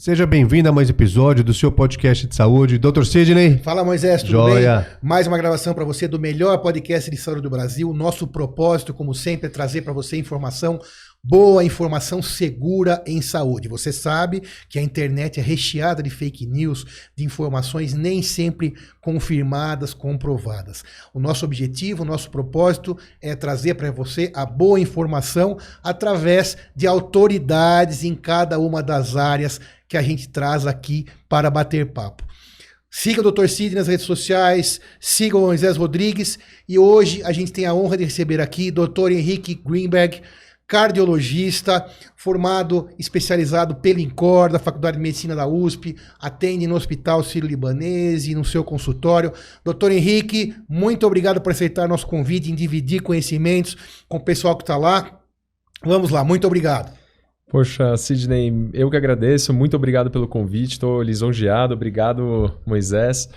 Seja bem-vindo a mais um episódio do seu podcast de saúde. Dr. Sidney. Fala, Moisés, tudo Joia. bem? Mais uma gravação para você do melhor podcast de saúde do Brasil. Nosso propósito, como sempre, é trazer para você informação boa, informação segura em saúde. Você sabe que a internet é recheada de fake news, de informações nem sempre confirmadas, comprovadas. O nosso objetivo, o nosso propósito é trazer para você a boa informação através de autoridades em cada uma das áreas que a gente traz aqui para bater papo. Siga o Dr. Cid nas redes sociais, siga o Moisés Rodrigues e hoje a gente tem a honra de receber aqui Dr. Henrique Greenberg, cardiologista, formado, especializado pelo INCOR, da Faculdade de Medicina da USP, atende no Hospital Sírio-Libanês e no seu consultório. Doutor Henrique, muito obrigado por aceitar nosso convite em dividir conhecimentos com o pessoal que está lá. Vamos lá, muito obrigado. Poxa, Sidney, eu que agradeço, muito obrigado pelo convite, estou lisonjeado, obrigado Moisés.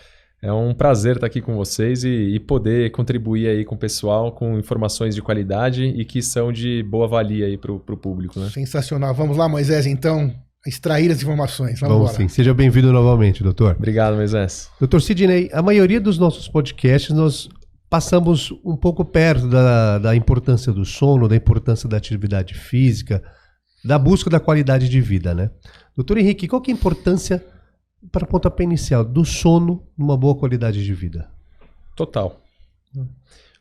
É um prazer estar aqui com vocês e, e, poder contribuir aí com o pessoal com informações de qualidade e que são de boa valia aí para o público. Né? Sensacional. Vamos lá, Moisés, então, extrair as informações. Vamos, Vamos sim. Seja bem-vindo novamente, doutor. Obrigado, Moisés. Doutor Sidney, a maioria dos nossos podcasts nós passamos um pouco perto da, da importância do sono, da importância da atividade física, da busca da qualidade de vida, né? Doutor Henrique, qual que é a importância para pontapé inicial do sono numa boa qualidade de vida? Total.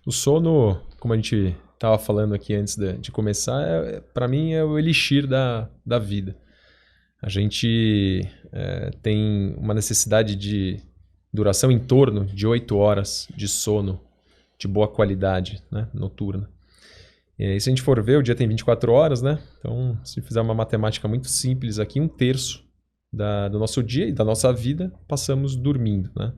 O sono, como a gente estava falando aqui antes de, de começar, é, para mim é o elixir da, da vida. A gente é, tem uma necessidade de duração em torno de 8 horas de sono de boa qualidade né, noturna. E aí, se a gente for ver, o dia tem 24 horas, né? Então, se fizer uma matemática muito simples aqui, um terço da, do nosso dia e da nossa vida passamos dormindo, né?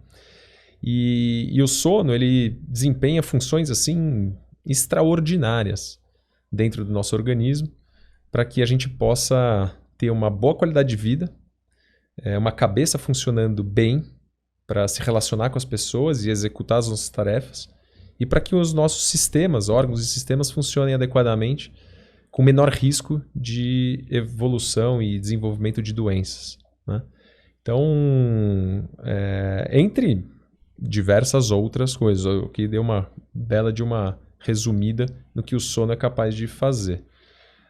E, e o sono, ele desempenha funções, assim, extraordinárias dentro do nosso organismo para que a gente possa ter uma boa qualidade de vida, é, uma cabeça funcionando bem para se relacionar com as pessoas e executar as nossas tarefas, e para que os nossos sistemas, órgãos e sistemas funcionem adequadamente com menor risco de evolução e desenvolvimento de doenças. Né? Então, é, entre diversas outras coisas, o que deu uma bela de uma resumida no que o sono é capaz de fazer.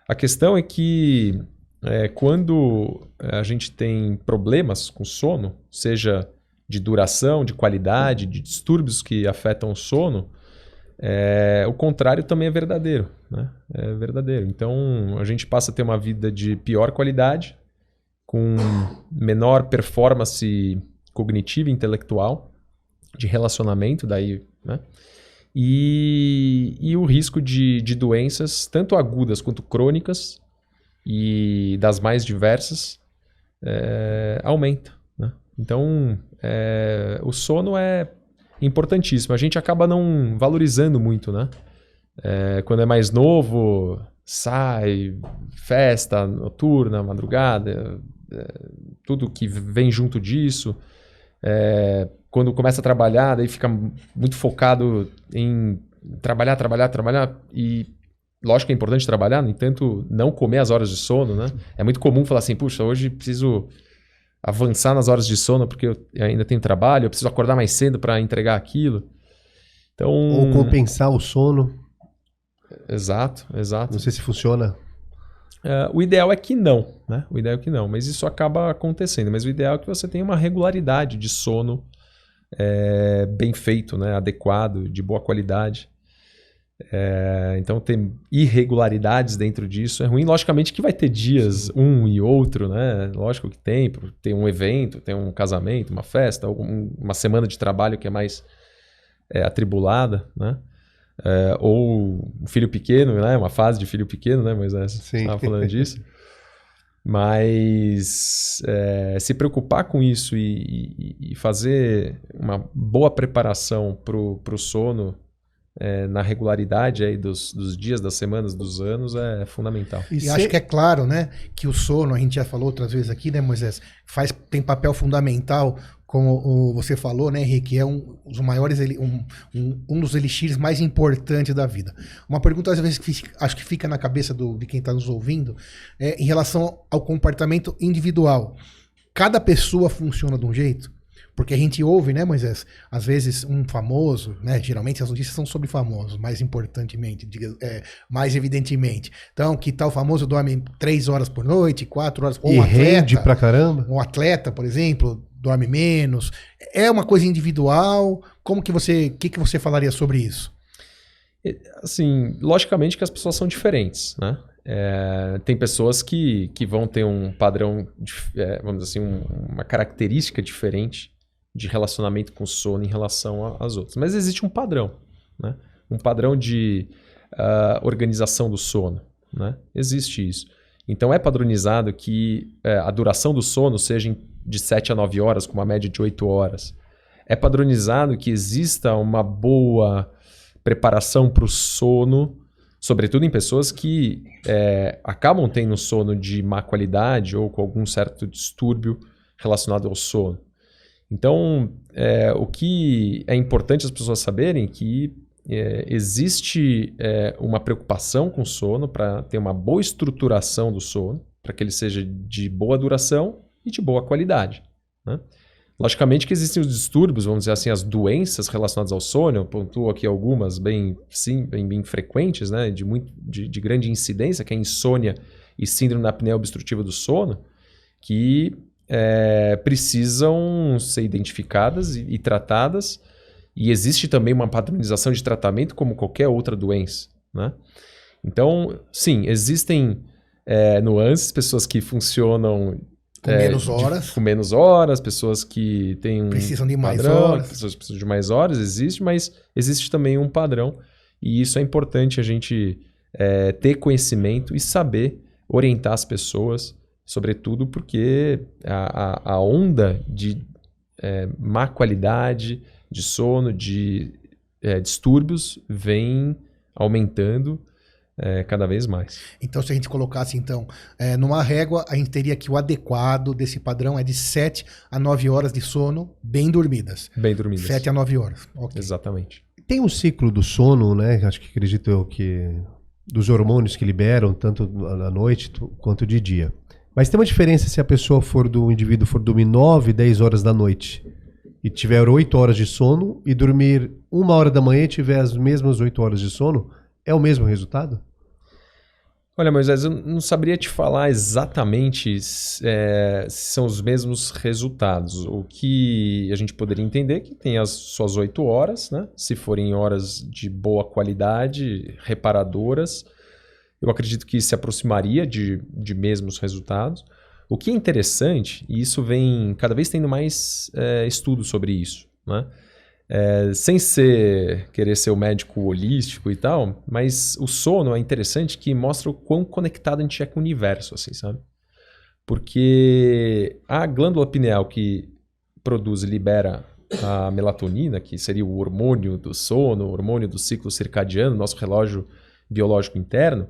A questão é que é, quando a gente tem problemas com sono, seja de duração, de qualidade, de distúrbios que afetam o sono, é, o contrário também é verdadeiro. Né? É verdadeiro. Então a gente passa a ter uma vida de pior qualidade, com menor performance cognitiva intelectual, de relacionamento, daí, né? E, e o risco de, de doenças, tanto agudas quanto crônicas, e das mais diversas, é, aumenta. Né? Então, é, o sono é importantíssimo. A gente acaba não valorizando muito, né? É, quando é mais novo, sai, festa noturna, madrugada, tudo que vem junto disso. É, quando começa a trabalhar, daí fica muito focado em trabalhar, trabalhar, trabalhar e lógico que é importante trabalhar, no entanto, não comer as horas de sono, né? É muito comum falar assim, puxa, hoje preciso avançar nas horas de sono porque eu ainda tenho trabalho, eu preciso acordar mais cedo para entregar aquilo. Então, Ou compensar o sono. Exato, exato. Não sei se funciona. Uh, o ideal é que não, né? O ideal é que não, mas isso acaba acontecendo. Mas o ideal é que você tenha uma regularidade de sono é, bem feito, né? adequado, de boa qualidade. É, então tem irregularidades dentro disso. É ruim, logicamente, que vai ter dias um e outro, né? Lógico que tem, tem um evento, tem um casamento, uma festa, uma semana de trabalho que é mais é, atribulada, né? É, ou um filho pequeno, né? Uma fase de filho pequeno, né? Mas é, você estava falando disso. Mas é, se preocupar com isso e, e, e fazer uma boa preparação para o sono é, na regularidade aí dos, dos, dias, das semanas, dos anos é fundamental. E, e acho que é claro, né, que o sono, a gente já falou outras vezes aqui, né, Moisés, faz, tem papel fundamental, como você falou, né, Henrique, é um dos maiores, um, um, um, dos elixires mais importantes da vida. Uma pergunta, às vezes, que acho que fica na cabeça do, de quem está nos ouvindo, é em relação ao comportamento individual. cada pessoa funciona de um jeito? Porque a gente ouve, né, Moisés? Às vezes um famoso, né? Geralmente as notícias são sobre famosos, mais importantemente, diga, é, mais evidentemente. Então, que tal famoso dorme três horas por noite, quatro horas por E um rende pra caramba. um atleta, por exemplo, dorme menos. É uma coisa individual. Como que você, que, que você falaria sobre isso? Assim, logicamente que as pessoas são diferentes, né? É, tem pessoas que, que vão ter um padrão, é, vamos dizer assim, um- uma característica diferente de relacionamento com sono em relação às outras. Mas existe um padrão, né? Um padrão de ah, organização do sono, né? Existe isso. Então é padronizado que é, a duração do sono seja em- de 7 a 9 horas, com uma média de 8 horas. É padronizado que exista uma boa preparação para o sono, sobretudo em pessoas que é, acabam tendo sono de má qualidade ou com algum certo distúrbio relacionado ao sono. Então, é, o que é importante as pessoas saberem que é, existe é, uma preocupação com o sono para ter uma boa estruturação do sono, para que ele seja de boa duração e de boa qualidade. né? Logicamente que existem os distúrbios, vamos dizer assim, as doenças relacionadas ao sono, eu pontuo aqui algumas bem, sim, bem, bem frequentes, né, de, muito, de, de grande incidência, que é a insônia e síndrome da apneia obstrutiva do sono, que é, precisam ser identificadas e, e tratadas, e existe também uma padronização de tratamento como qualquer outra doença, né? Então, sim, existem é, nuances, pessoas que funcionam Com é, menos de- horas. com menos horas, pessoas que têm um Precisam de mais padrão, horas. Pessoas precisam de mais horas, existe, mas existe também um padrão. E isso é importante a gente é, ter conhecimento e saber orientar as pessoas, sobretudo porque a, a, a onda de é, má qualidade de sono, de é, distúrbios, vem aumentando é, cada vez mais. Então, se a gente colocasse, então, é, numa régua, a gente teria que o adequado desse padrão é de 7 a 9 horas de sono bem dormidas. Bem dormidas. 7 a 9 horas. Ok. Exatamente. Tem um ciclo do sono, né? Acho que acredito eu que dos hormônios que liberam, tanto à noite quanto de dia. Mas tem uma diferença se a pessoa for do o indivíduo for dormir 9, 10 horas da noite e tiver 8 horas de sono e dormir uma hora da manhã e tiver as mesmas 8 horas de sono, é o mesmo resultado? Olha, Moisés, eu não saberia te falar exatamente é, se são os mesmos resultados. O que a gente poderia entender é que tem as suas oito horas, né? Se forem horas de boa qualidade, reparadoras, eu acredito que se aproximaria de, de mesmos resultados. O que é interessante, e isso vem cada vez tendo mais é, estudos sobre isso, né? É, sem ser querer ser o médico holístico e tal, mas o sono é interessante que mostra o quão conectado a gente é com o universo, assim, sabe? Porque a glândula pineal que produz e libera a melatonina, que seria o hormônio do sono, o hormônio do ciclo circadiano, nosso relógio biológico interno,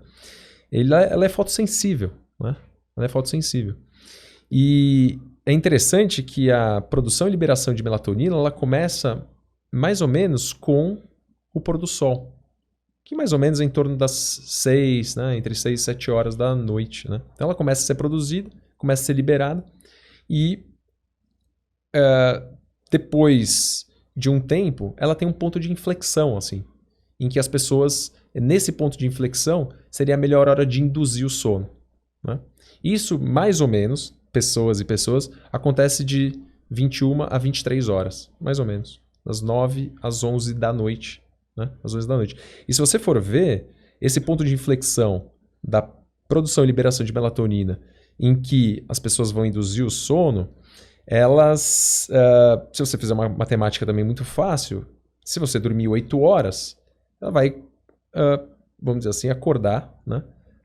ela, é fotossensível, né? Ela é fotossensível. E é interessante que a produção e liberação de melatonina ela começa mais ou menos com o pôr do sol, que mais ou menos é em torno das 6, né, entre 6 e 7 horas da noite. Né? Então ela começa a ser produzida, começa a ser liberada e eh, depois de um tempo ela tem um ponto de inflexão, assim, em que as pessoas, nesse ponto de inflexão, seria a melhor hora de induzir o sono. Né? Isso, mais ou menos, pessoas e pessoas, acontece de 21 a 23 horas, mais ou menos. Das 9 às 11 da noite. Né? Às 11 da noite. E se você for ver, esse ponto de inflexão da produção e liberação de melatonina, em que as pessoas vão induzir o sono, elas. ah, se você fizer uma matemática também muito fácil, se você dormir 8 horas, ela vai, ah, vamos dizer assim, acordar né?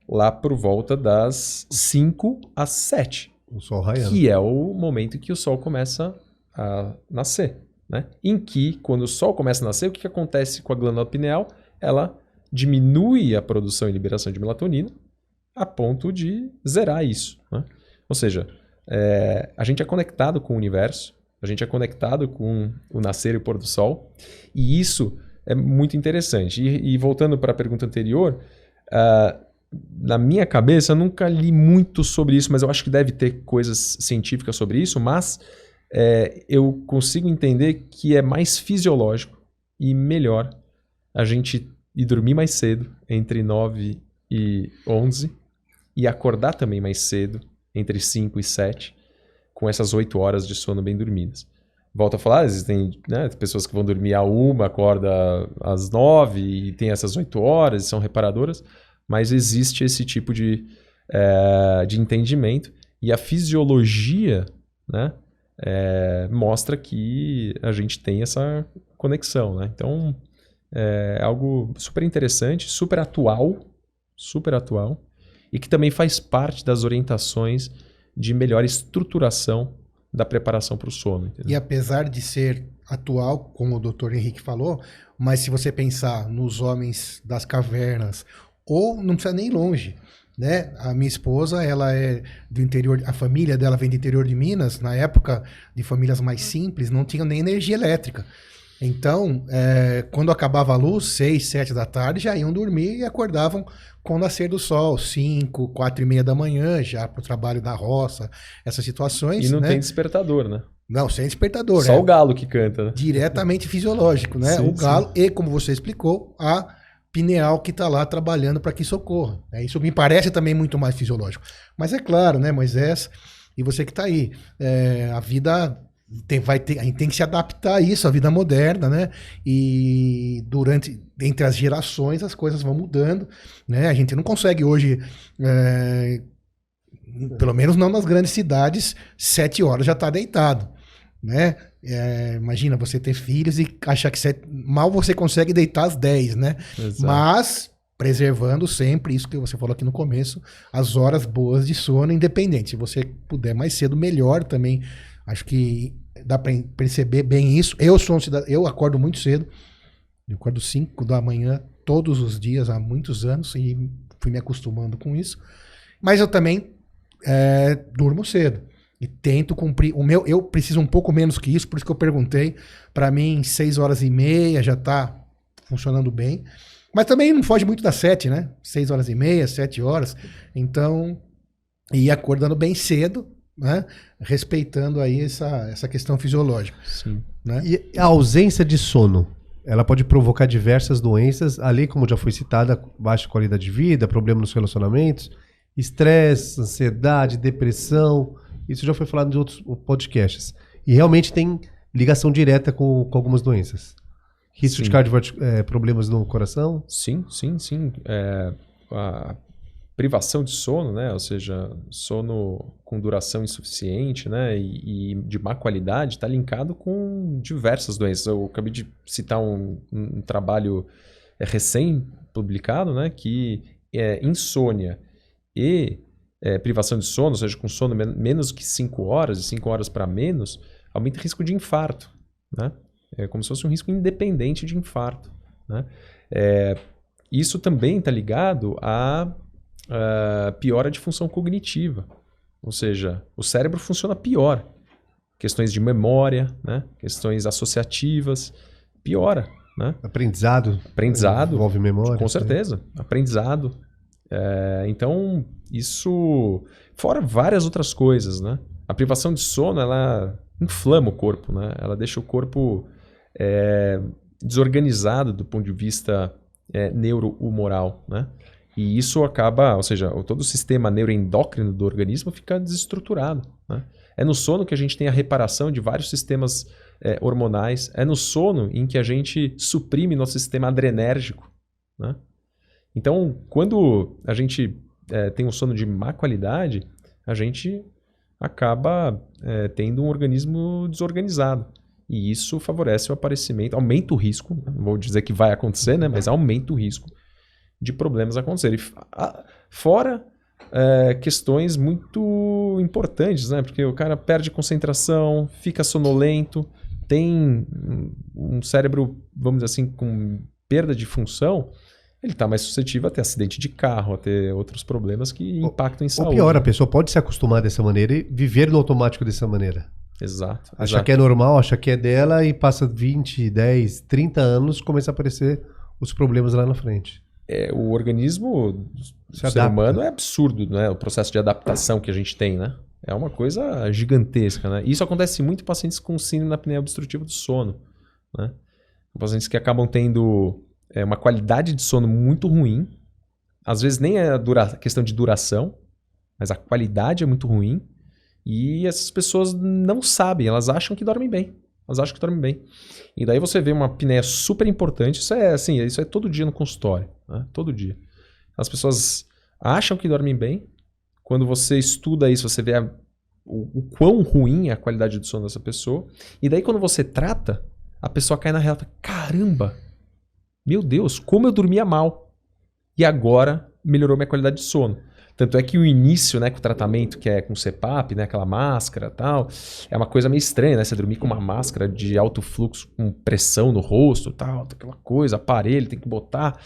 lá por volta das 5 às 7 O sol raiando. que é o momento em que o sol começa a nascer, né? Em que, quando o sol começa a nascer, o que, que acontece com a glândula pineal? Ela diminui a produção e liberação de melatonina a ponto de zerar isso, né? Ou seja, é, a gente é conectado com o universo, a gente é conectado com o nascer e o pôr do sol, e isso é muito interessante. E, e voltando para a pergunta anterior, ah, na minha cabeça, eu nunca li muito sobre isso, mas eu acho que deve ter coisas científicas sobre isso, mas é, eu consigo entender que é mais fisiológico e melhor a gente ir dormir mais cedo, entre 9 e 11, e acordar também mais cedo, entre 5 e 7, com essas 8 horas de sono bem dormidas. Volto a falar, existem né, pessoas que vão dormir a uma, acorda às 9 e tem essas 8 horas, são reparadoras, mas existe esse tipo de, é, de entendimento e a fisiologia né, é, mostra que a gente tem essa conexão. Né? Então, é algo super interessante, super atual, super atual, e que também faz parte das orientações de melhor estruturação da preparação para o sono. Entendeu? E apesar de ser atual, como o Dr. Henrique falou, mas se você pensar nos homens das cavernas ou não precisa nem ir longe. Né? A minha esposa, ela é do interior, a família dela vem do interior de Minas, na época de famílias mais simples, não tinham nem energia elétrica. Então, é, quando acabava a luz, seis, sete da tarde, já iam dormir e acordavam com o nascer do sol, cinco, quatro e meia da manhã, já para o trabalho da roça, essas situações. E não né? tem despertador, né? Não, sem despertador. Só é o galo que canta, né? Diretamente fisiológico, né? Sim, o galo e, como você explicou, a pineal que está lá trabalhando para que socorra. É, isso me parece também muito mais fisiológico. Mas é claro, né, Moisés, e você que está aí, é, a vida tem, vai ter, a gente tem que se adaptar a isso, a vida moderna, né? E durante, entre as gerações, as coisas vão mudando, né? A gente não consegue hoje, é, pelo menos não nas grandes cidades, sete horas já está deitado, né? É, imagina você ter filhos e achar que você, mal você consegue deitar às 10, né? Exato. Mas preservando sempre isso que você falou aqui no começo, as horas boas de sono, independente. Se você puder mais cedo, melhor também. Acho que dá para perceber bem isso. Eu sou um cidadão, eu acordo muito cedo. Eu acordo 5 da manhã todos os dias há muitos anos e fui me acostumando com isso. Mas eu também é, durmo cedo e tento cumprir. O meu, eu preciso um pouco menos que isso, por isso que eu perguntei. Para mim, seis horas e meia já está funcionando bem. Mas também não foge muito das sete, né? Seis horas e meia, sete horas. Então, e acordando bem cedo, né? Respeitando aí essa, essa questão fisiológica. Sim. Né? E a ausência de sono, ela pode provocar diversas doenças, ali como já foi citada, baixa qualidade de vida, problema nos relacionamentos, estresse, ansiedade, depressão, isso já foi falado em outros podcasts. E realmente tem ligação direta com, com algumas doenças. Risco de cardiovascular, é, problemas no coração. Sim, sim, sim. É, a privação de sono, né? Ou seja, sono com duração insuficiente, né? E, e de má qualidade está linkado com diversas doenças. Eu acabei de citar um, um trabalho é, recém-publicado, né? Que é insônia e é, privação de sono, ou seja, com sono men menos que 5 horas, de 5 horas para menos, aumenta o risco de infarto, né? É como se fosse um risco independente de infarto. Né? É, isso também está ligado à, à piora de função cognitiva. Ou seja, o cérebro funciona pior. Questões de memória, né? questões associativas, piora. Né? Aprendizado. Aprendizado. Envolve memória. Com certeza. Aprendizado. É, então, isso. Fora várias outras coisas, né? A privação de sono, ela inflama o corpo, né? Ela deixa o corpo é, desorganizado do ponto de vista é, neurohumoral, né? E isso acaba, ou seja, todo o sistema neuroendócrino do organismo fica desestruturado, né? É no sono que a gente tem a reparação de vários sistemas é, hormonais. É no sono em que a gente suprime nosso sistema adrenérgico, né? Então, quando a gente é, tem um sono de má qualidade, a gente acaba é, tendo um organismo desorganizado. E isso favorece o aparecimento, aumenta o risco, não vou dizer que vai acontecer, né, mas aumenta o risco de problemas acontecerem. Fora é, questões muito importantes, né, porque o cara perde concentração, fica sonolento, tem um cérebro, vamos dizer assim, com perda de função, ele está mais suscetível a ter acidente de carro, a ter outros problemas que impactam em saúde. Ou pior, a pessoa pode se acostumar dessa maneira e viver no automático dessa maneira. Exato. Achar exato. que é normal, achar que é dela e passa 20, 10, 30 anos começa a aparecer os problemas lá na frente. é, o organismo do Se ser adapta. humano é absurdo, né? O processo de adaptação que a gente tem, né? É uma coisa gigantesca, né? Isso acontece muito em pacientes com síndrome da apneia obstrutiva do sono, né? Pacientes que acabam tendo é, uma qualidade de sono muito ruim. Às vezes nem é dura- questão de duração, mas a qualidade é muito ruim. E essas pessoas não sabem, elas acham que dormem bem. Elas acham que dormem bem. E daí você vê uma apneia super importante. Isso é assim, isso é todo dia no consultório, né? Todo dia. As pessoas acham que dormem bem. Quando você estuda isso, você vê a- o, o quão ruim é a qualidade do sono dessa pessoa. E daí quando você trata, a pessoa cai na real, fala, caramba, meu Deus, como eu dormia mal. E agora melhorou minha qualidade de sono. Tanto é que o início, né, com o tratamento, que é com CPAP, né, aquela máscara tal, é uma coisa meio estranha, né? Você dormir com uma máscara de alto fluxo, com pressão no rosto tal, aquela coisa, aparelho, tem que botar.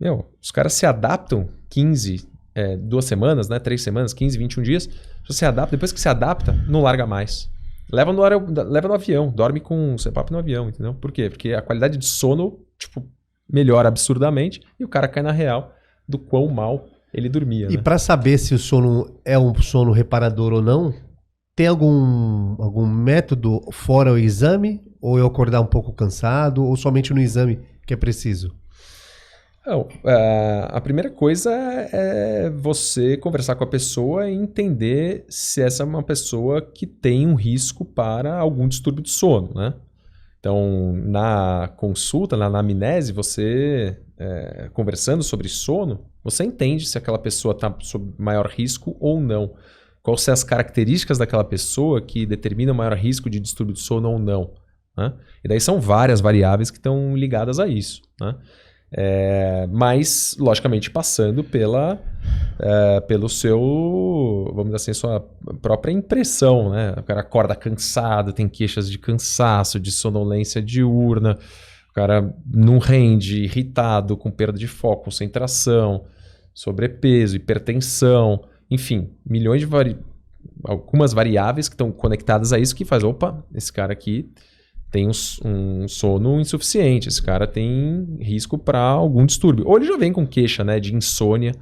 Meu, os caras se adaptam 15, é, duas semanas, né? Três semanas, 15, 21 dias. Você adapta, depois que se adapta, não larga mais. Leva no, leva no avião, dorme com CPAP no avião, entendeu? Por quê? Porque a qualidade de sono, tipo, melhora absurdamente e o cara cai na real do quão mal ele dormia, E né? pra saber se o sono é um sono reparador ou não, tem algum, algum método fora o exame? Ou eu acordar um pouco cansado? Ou somente no exame que é preciso? Não, é, a primeira coisa é você conversar com a pessoa e entender se essa é uma pessoa que tem um risco para algum distúrbio de sono, né? Então, na consulta, na anamnese, você é, conversando sobre sono, você entende se aquela pessoa está sob maior risco ou não. Quais são as características daquela pessoa que determinam maior risco de distúrbio de sono ou não. Né? E daí são várias variáveis que estão ligadas a isso. Né? É, mas, logicamente, passando pela, é, pelo seu, vamos dizer assim, sua própria impressão, né? O cara acorda cansado, tem queixas de cansaço, de sonolência diurna, o cara não rende, irritado, com perda de foco, concentração, sobrepeso, hipertensão, enfim, milhões de vari... algumas variáveis que estão conectadas a isso que faz, opa, esse cara aqui tem um, um sono insuficiente, esse cara tem risco para algum distúrbio. Ou ele já vem com queixa né, de insônia,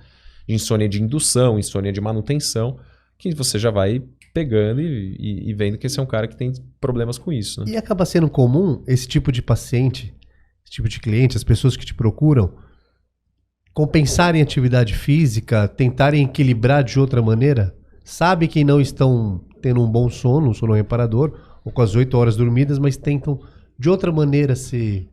de insônia de indução, insônia de manutenção, que você já vai pegando e, e- e vendo que esse é um cara que tem problemas com isso. Né? E acaba sendo comum esse tipo de paciente, esse tipo de cliente, as pessoas que te procuram, compensarem atividade física, tentarem equilibrar de outra maneira? Sabe que não estão tendo um bom sono, um sono reparador, ou com as 8 horas dormidas, mas tentam de outra maneira se.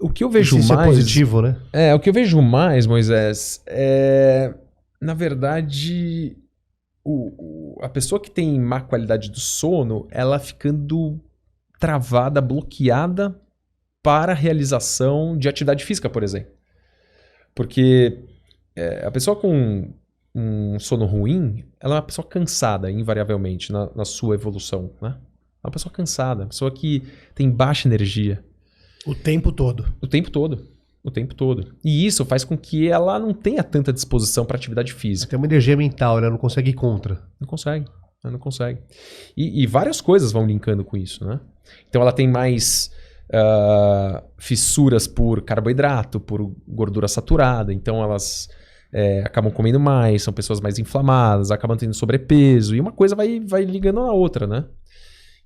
O que eu vejo isso é mais. positivo, né? É, o que eu vejo mais, Moisés, é. Na verdade, o- o- a pessoa que tem má qualidade do sono, ela ficando travada, bloqueada para a realização de atividade física, por exemplo. Porque é, a pessoa com um sono ruim, ela é uma pessoa cansada, invariavelmente, na, na sua evolução, né? É uma pessoa cansada, uma pessoa que tem baixa energia. O tempo todo. O tempo todo. O tempo todo. E isso faz com que ela não tenha tanta disposição para atividade física. Tem uma energia mental, né? Não consegue ir contra. Não consegue. Ela não consegue. E, e várias coisas vão linkando com isso, né? Então ela tem mais ah, fissuras por carboidrato, por gordura saturada. Então elas é, acabam comendo mais, são pessoas mais inflamadas, acabam tendo sobrepeso. E uma coisa vai, vai ligando na outra, né?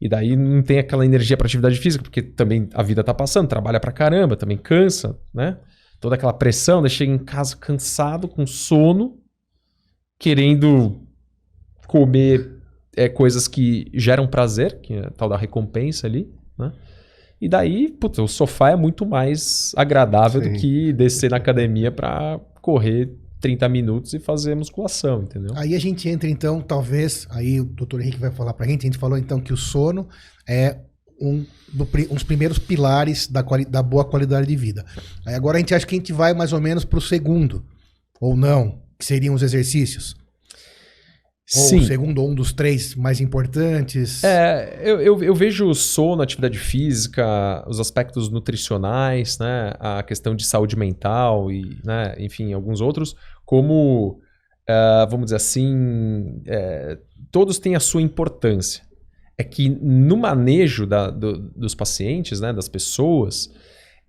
E daí não tem aquela energia para atividade física, porque também a vida tá passando, trabalha pra caramba, também cansa, né? Toda aquela pressão, daí chega em casa cansado, com sono, querendo comer é, coisas que geram prazer, que é a tal da recompensa ali, né? E daí, puta, o sofá é muito mais agradável do Sim. que descer na academia pra correr 30 minutos e fazer musculação, entendeu? Aí a gente entra então, talvez, aí o doutor Henrique vai falar pra gente, a gente falou então que o sono é um do pri- uns primeiros pilares da, quali- da boa qualidade de vida. Aí agora a gente acha que a gente vai mais ou menos pro segundo, ou não, que seriam os exercícios. Ou o segundo, ou um dos três mais importantes. É, eu, eu, eu vejo o sono, atividade física, os aspectos nutricionais, né, a questão de saúde mental e, né, enfim, alguns outros, como, eh, vamos dizer assim, eh, todos têm a sua importância. É que no manejo da- do- dos pacientes, né, das pessoas,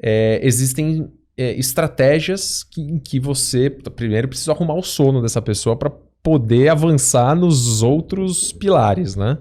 eh, existem é, estratégias que, em que você primeiro precisa arrumar o sono dessa pessoa para poder avançar nos outros pilares, né?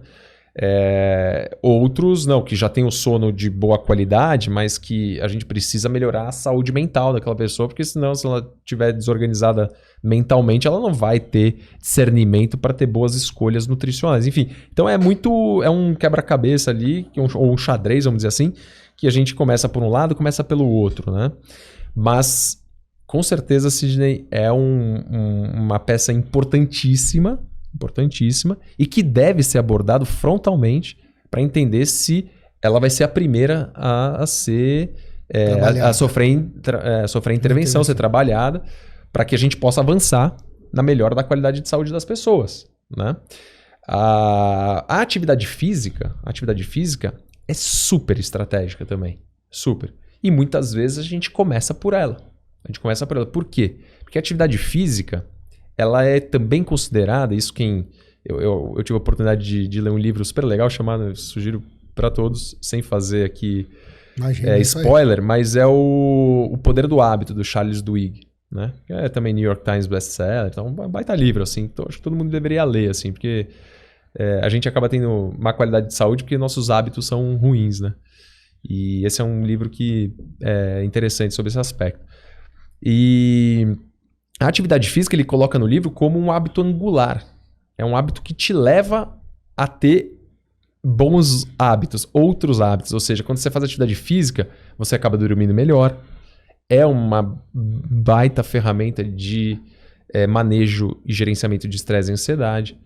É, outros, não, que já tem o sono de boa qualidade, mas que a gente precisa melhorar a saúde mental daquela pessoa, porque senão, se ela estiver desorganizada mentalmente, ela não vai ter discernimento para ter boas escolhas nutricionais. Enfim, então é muito. É um quebra-cabeça ali, ou um xadrez, vamos dizer assim, que a gente começa por um lado começa pelo outro, né? Mas com certeza, Sidney é um, um, uma peça importantíssima importantíssima e que deve ser abordado frontalmente para entender se ela vai ser a primeira a, a ser é, a, a, sofrer, é, sofrer intervenção, ser trabalhada, para que a gente possa avançar na melhora da qualidade de saúde das pessoas. Né? A, a atividade física, a atividade física é super estratégica também. Super. E muitas vezes a gente começa por ela. A gente começa por ela. Por quê? Porque a atividade física ela é também considerada, isso quem. Eu, eu, eu tive a oportunidade de, de, ler um livro super legal chamado, sugiro para todos, sem fazer aqui Imagina, é, spoiler, mas é o, o Poder do Hábito, do Charles Duhigg. Né? É também New York Times best-seller, então um baita livro, assim, então acho que todo mundo deveria ler, assim, porque é, a gente acaba tendo má qualidade de saúde porque nossos hábitos são ruins, né? E esse é um livro que é interessante sobre esse aspecto. E a atividade física ele coloca no livro como um hábito angular. É um hábito que te leva a ter bons hábitos, outros hábitos. Ou seja, quando você faz atividade física, você acaba dormindo melhor. É uma baita ferramenta de é, manejo e gerenciamento de estresse e ansiedade.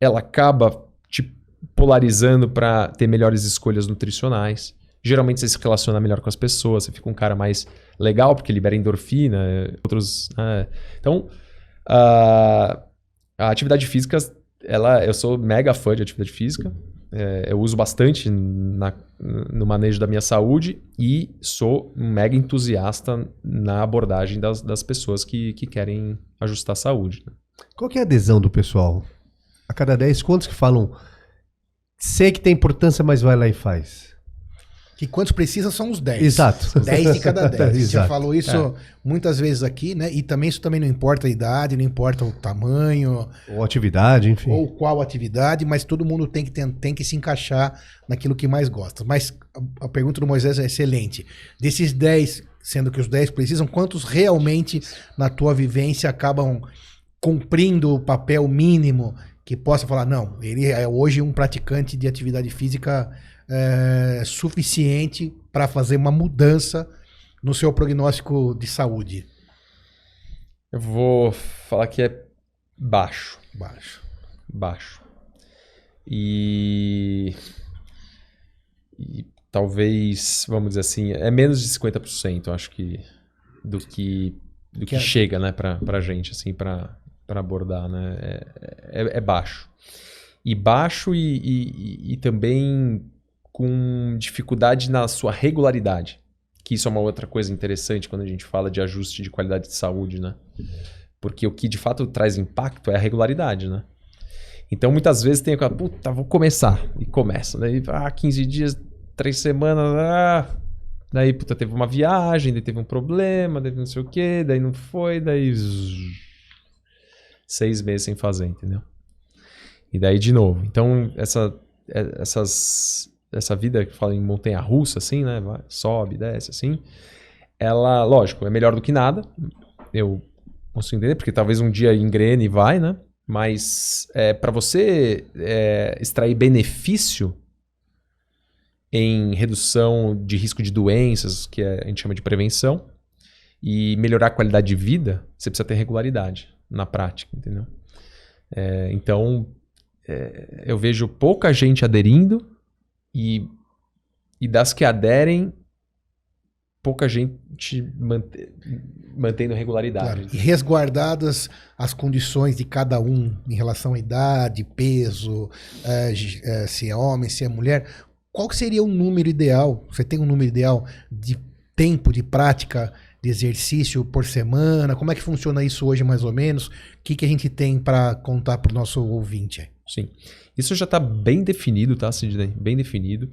Ela acaba te polarizando para ter melhores escolhas nutricionais. Geralmente você se relaciona melhor com as pessoas, você fica um cara mais legal, porque libera endorfina, outros. Né? Então, a, atividade física, ela, eu sou mega fã de atividade física. É, eu uso bastante na, no manejo da minha saúde e sou mega entusiasta na abordagem das, das pessoas que, que querem ajustar a saúde. Né? Qual que é a adesão do pessoal? A cada 10, quantos que falam sei que tem importância, mas vai lá e faz? Que quantos precisam são os 10. Exato. 10 de cada 10. A gente já falou isso é. muitas vezes aqui, né? E também isso também não importa a idade, não importa o tamanho. Ou atividade, enfim. Ou qual atividade, mas todo mundo tem que, tem, tem que se encaixar naquilo que mais gosta. Mas a, a pergunta do Moisés é excelente. Desses 10, sendo que os 10 precisam, quantos realmente na tua vivência acabam cumprindo o papel mínimo que possa falar, não, ele é hoje um praticante de atividade física é, suficiente para fazer uma mudança no seu prognóstico de saúde? Eu vou falar que é baixo. Baixo. Baixo. E. E talvez, vamos dizer assim, é menos de 50%, acho que. Do que, do que, que é... chega, né, pra, pra gente, assim, pra abordar, né? É, é, é baixo. E baixo e, e, e também com dificuldade na sua regularidade. Que isso é uma outra coisa interessante quando a gente fala de ajuste de qualidade de saúde, né? Porque o que de fato traz impacto é a regularidade, né? Então muitas vezes tem aquela, puta, vou começar. E começa. Daí, ah, 15 dias, 3 semanas, ah. Daí, puta, teve uma viagem, daí teve um problema, daí não sei o quê, daí não foi, daí. Seis meses sem fazer, entendeu? E daí de novo. Então, essa, é, essas essa vida que fala em montanha russa, assim, né? Vai, sobe, desce, assim. Ela, lógico, é melhor do que nada. Eu consigo entender, porque talvez um dia engrene e vai, né? Mas é, para você é, extrair benefício em redução de risco de doenças, que é, a gente chama de prevenção, e melhorar a qualidade de vida, você precisa ter regularidade na prática, entendeu? É, então, é, eu vejo pouca gente aderindo e, e das que aderem, pouca gente mante, mantendo regularidade. Claro. E resguardadas as condições de cada um em relação à idade, peso, é, é, se é homem, se é mulher. Qual seria o número ideal? Você tem um número ideal de tempo de prática de exercício por semana? Como é que funciona isso hoje, mais ou menos? O que, que a gente tem para contar para o nosso ouvinte? Sim. Isso já está bem definido, tá, Sidney? Bem definido.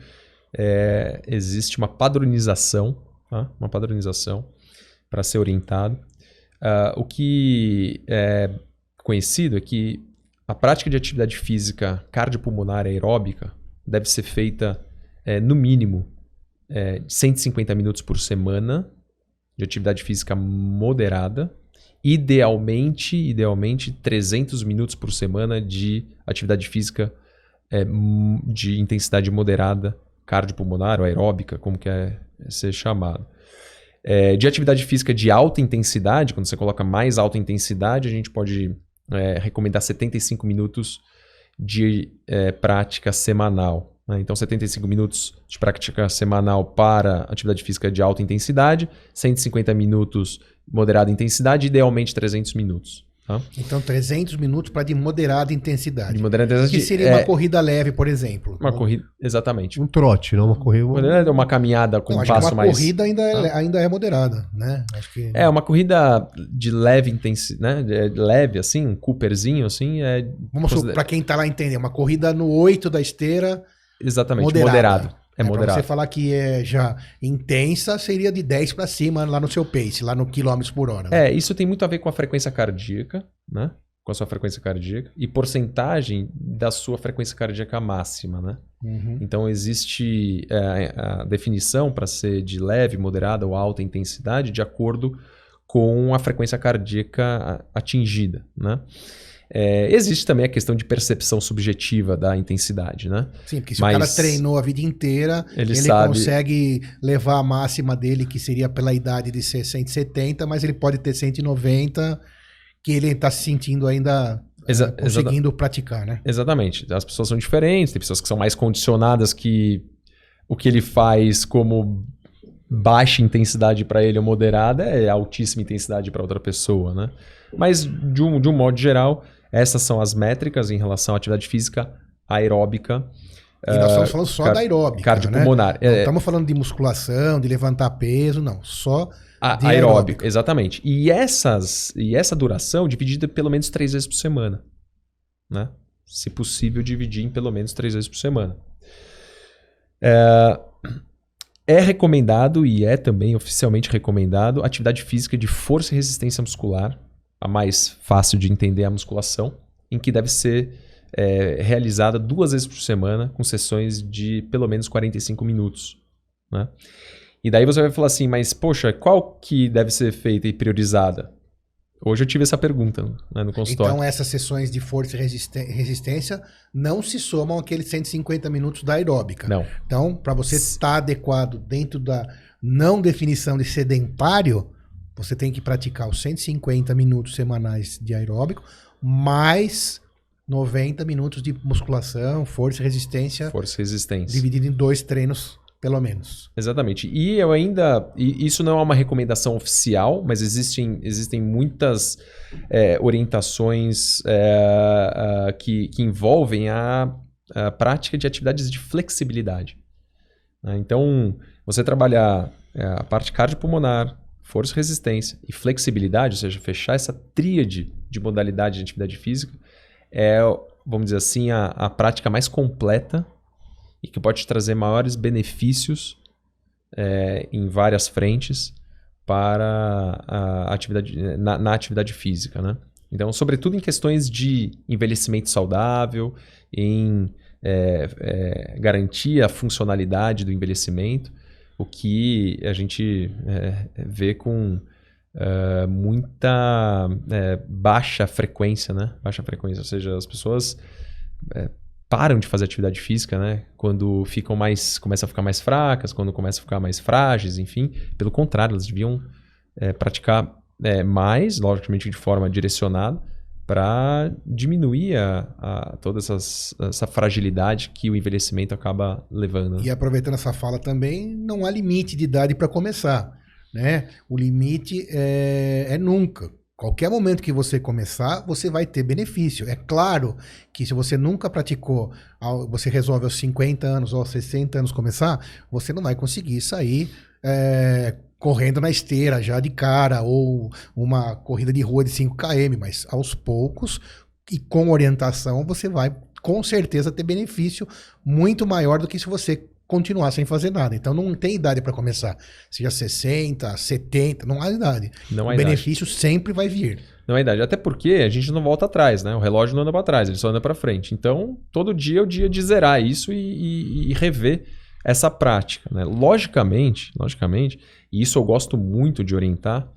É, existe uma padronização, tá? uma padronização para ser orientado. Uh, o que é conhecido é que a prática de atividade física cardiopulmonar aeróbica deve ser feita é, no mínimo é, 150 minutos por semana de atividade física moderada, idealmente, idealmente 300 minutos por semana de atividade física é, de intensidade moderada, cardiopulmonar ou aeróbica, como quer ser chamado. É, de atividade física de alta intensidade, quando você coloca mais alta intensidade, a gente pode é, recomendar 75 minutos de é, prática semanal. Né? Então, 75 minutos de prática semanal para atividade física de alta intensidade, 150 minutos moderada intensidade, idealmente 300 minutos. Tá? Então, 300 minutos para de moderada intensidade. De moderada intensidade. Que seria é, uma corrida leve, por exemplo. Uma corrida, exatamente. Um trote, não uma corrida. Uma, uma caminhada com não, um passo uma mais. Uma corrida ainda, é, ainda é moderada, né? Acho que... É, uma corrida de leve intensidade, né? leve, assim, um Cooperzinho, assim. É... Vamos supor, para quem está lá entender, uma corrida no 8 da esteira. Exatamente, moderada. moderado. É, é moderado. Pra você falar que é já intensa, seria de 10 para cima lá no seu pace, lá no quilômetros por hora. Né? É, isso tem muito a ver com a frequência cardíaca, né? Com a sua frequência cardíaca e porcentagem da sua frequência cardíaca máxima, né? Uhum. Então existe é, a definição para ser de leve, moderada ou alta intensidade de acordo com a frequência cardíaca atingida, né? É, existe também a questão de percepção subjetiva da intensidade, né? Sim, porque se mas o cara treinou a vida inteira, ele, ele sabe... consegue levar a máxima dele, que seria pela idade de ser 170, mas ele pode ter 190, que ele está se sentindo ainda Exa uh, conseguindo praticar, né? Exatamente. As pessoas são diferentes, tem pessoas que são mais condicionadas que o que ele faz como baixa intensidade para ele ou moderada é altíssima intensidade para outra pessoa, né? Mas de um, de um modo geral, essas são as métricas em relação à atividade física aeróbica. E nós estamos ah, falando só da aeróbica. Cardiopulmonar. Né? Não é. estamos falando de musculação, de levantar peso, não. Só a, de aeróbica. Exatamente. E, essas, e essa duração dividida pelo menos três vezes por semana. Né? Se possível, dividir em pelo menos três vezes por semana. É, é recomendado e é também oficialmente recomendado atividade física de força e resistência muscular a mais fácil de entender é a musculação, em que deve ser é, realizada duas vezes por semana, com sessões de pelo menos 45 minutos. Né? E daí você vai falar assim, mas poxa, qual que deve ser feita e priorizada? Hoje eu tive essa pergunta né, no consultório. Então essas sessões de força e resistência não se somam àqueles 150 minutos da aeróbica. Não. Então, para você estar adequado dentro da não definição de sedentário, você tem que praticar os 150 minutos semanais de aeróbico, mais 90 minutos de musculação, força e resistência. Força e resistência. Dividido em dois treinos, pelo menos. Exatamente. E eu ainda. E isso não é uma recomendação oficial, mas existem, existem muitas é, orientações é, que, que envolvem a, a, prática de atividades de flexibilidade. Né? Então, você trabalhar é, a parte cardiopulmonar, força, resistência e flexibilidade, ou seja, fechar essa tríade de modalidade de atividade física, é, vamos dizer assim, a, a prática mais completa e que pode trazer maiores benefícios é, em várias frentes para a atividade, na, na, atividade física. Né? Então, sobretudo em questões de envelhecimento saudável, em é, é, garantir a funcionalidade do envelhecimento o que a gente é, vê com é, muita é, baixa frequência, né? Baixa frequência, ou seja, as pessoas é, param de fazer atividade física, né? Quando ficam mais, começam a ficar mais fracas, quando começam a ficar mais frágeis, enfim. Pelo contrário, elas deviam é, praticar é, mais, logicamente de forma direcionada, para diminuir a, a, toda essas, essa fragilidade que o envelhecimento acaba levando. E aproveitando essa fala também, não há limite de idade para começar. Né? O limite é, é nunca. Qualquer momento que você começar, você vai ter benefício. É claro que se você nunca praticou, você resolve aos 50 anos ou aos 60 anos começar, você não vai conseguir sair é, correndo na esteira já de cara, ou uma corrida de rua de 5 km, mas aos poucos e com orientação você vai com certeza ter benefício muito maior do que se você continuar sem fazer nada. Então não tem idade para começar. Seja 60, 70, não há idade. Não o há idade. benefício sempre vai vir. Não é idade. Até porque a gente não volta atrás, né? O relógio não anda para trás, ele só anda para frente. Então, todo dia é o dia de zerar isso e, e- e rever essa prática, né? Logicamente, logicamente, e isso eu gosto muito de orientar,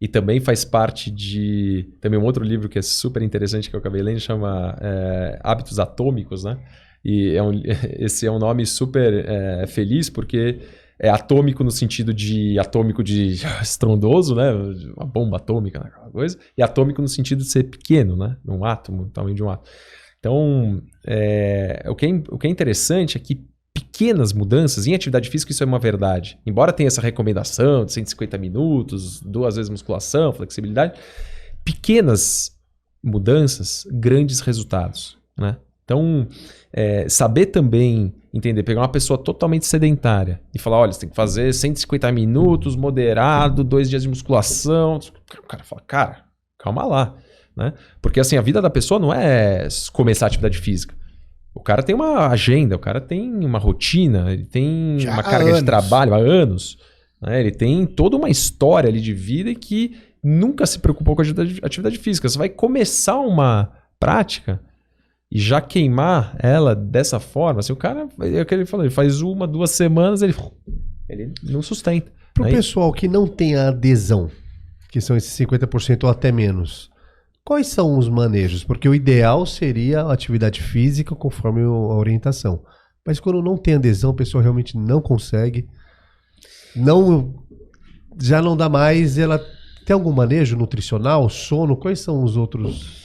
e também faz parte de... Também um outro livro que é super interessante que eu acabei lendo, chama é, Hábitos Atômicos, né? E é um- esse é um nome super é, feliz, porque é atômico no sentido de atômico de estrondoso, né? Uma bomba atômica, né? aquela coisa. E atômico no sentido de ser pequeno, né? Um átomo, tamanho de um átomo. Então, é, o, que é, o que é interessante é que pequenas mudanças, em atividade física isso é uma verdade. Embora tenha essa recomendação de 150 minutos, duas vezes musculação, flexibilidade, pequenas mudanças, grandes resultados, né? Então, é, saber também entender, pegar uma pessoa totalmente sedentária e falar, olha, você tem que fazer 150 minutos, moderado, dois dias de musculação. O cara fala, cara, calma lá, né? Porque assim, a vida da pessoa não é começar a atividade física. O cara tem uma agenda, o cara tem uma rotina, ele tem Já uma carga anos. de trabalho há anos. né? Ele tem toda uma história ali de vida e que nunca se preocupou com a atividade, física. Você vai começar uma prática e já queimar ela dessa forma, assim, o cara, é o que ele falou, ele faz uma, duas semanas, ele, ele não sustenta. Para o Aí- pessoal que não tem a adesão, que são esses 50% ou até menos, quais são os manejos? Porque o ideal seria a atividade física conforme a orientação. Mas quando não tem adesão, a pessoa realmente não consegue, não já não dá mais, ela tem algum manejo nutricional, sono? Quais são os outros?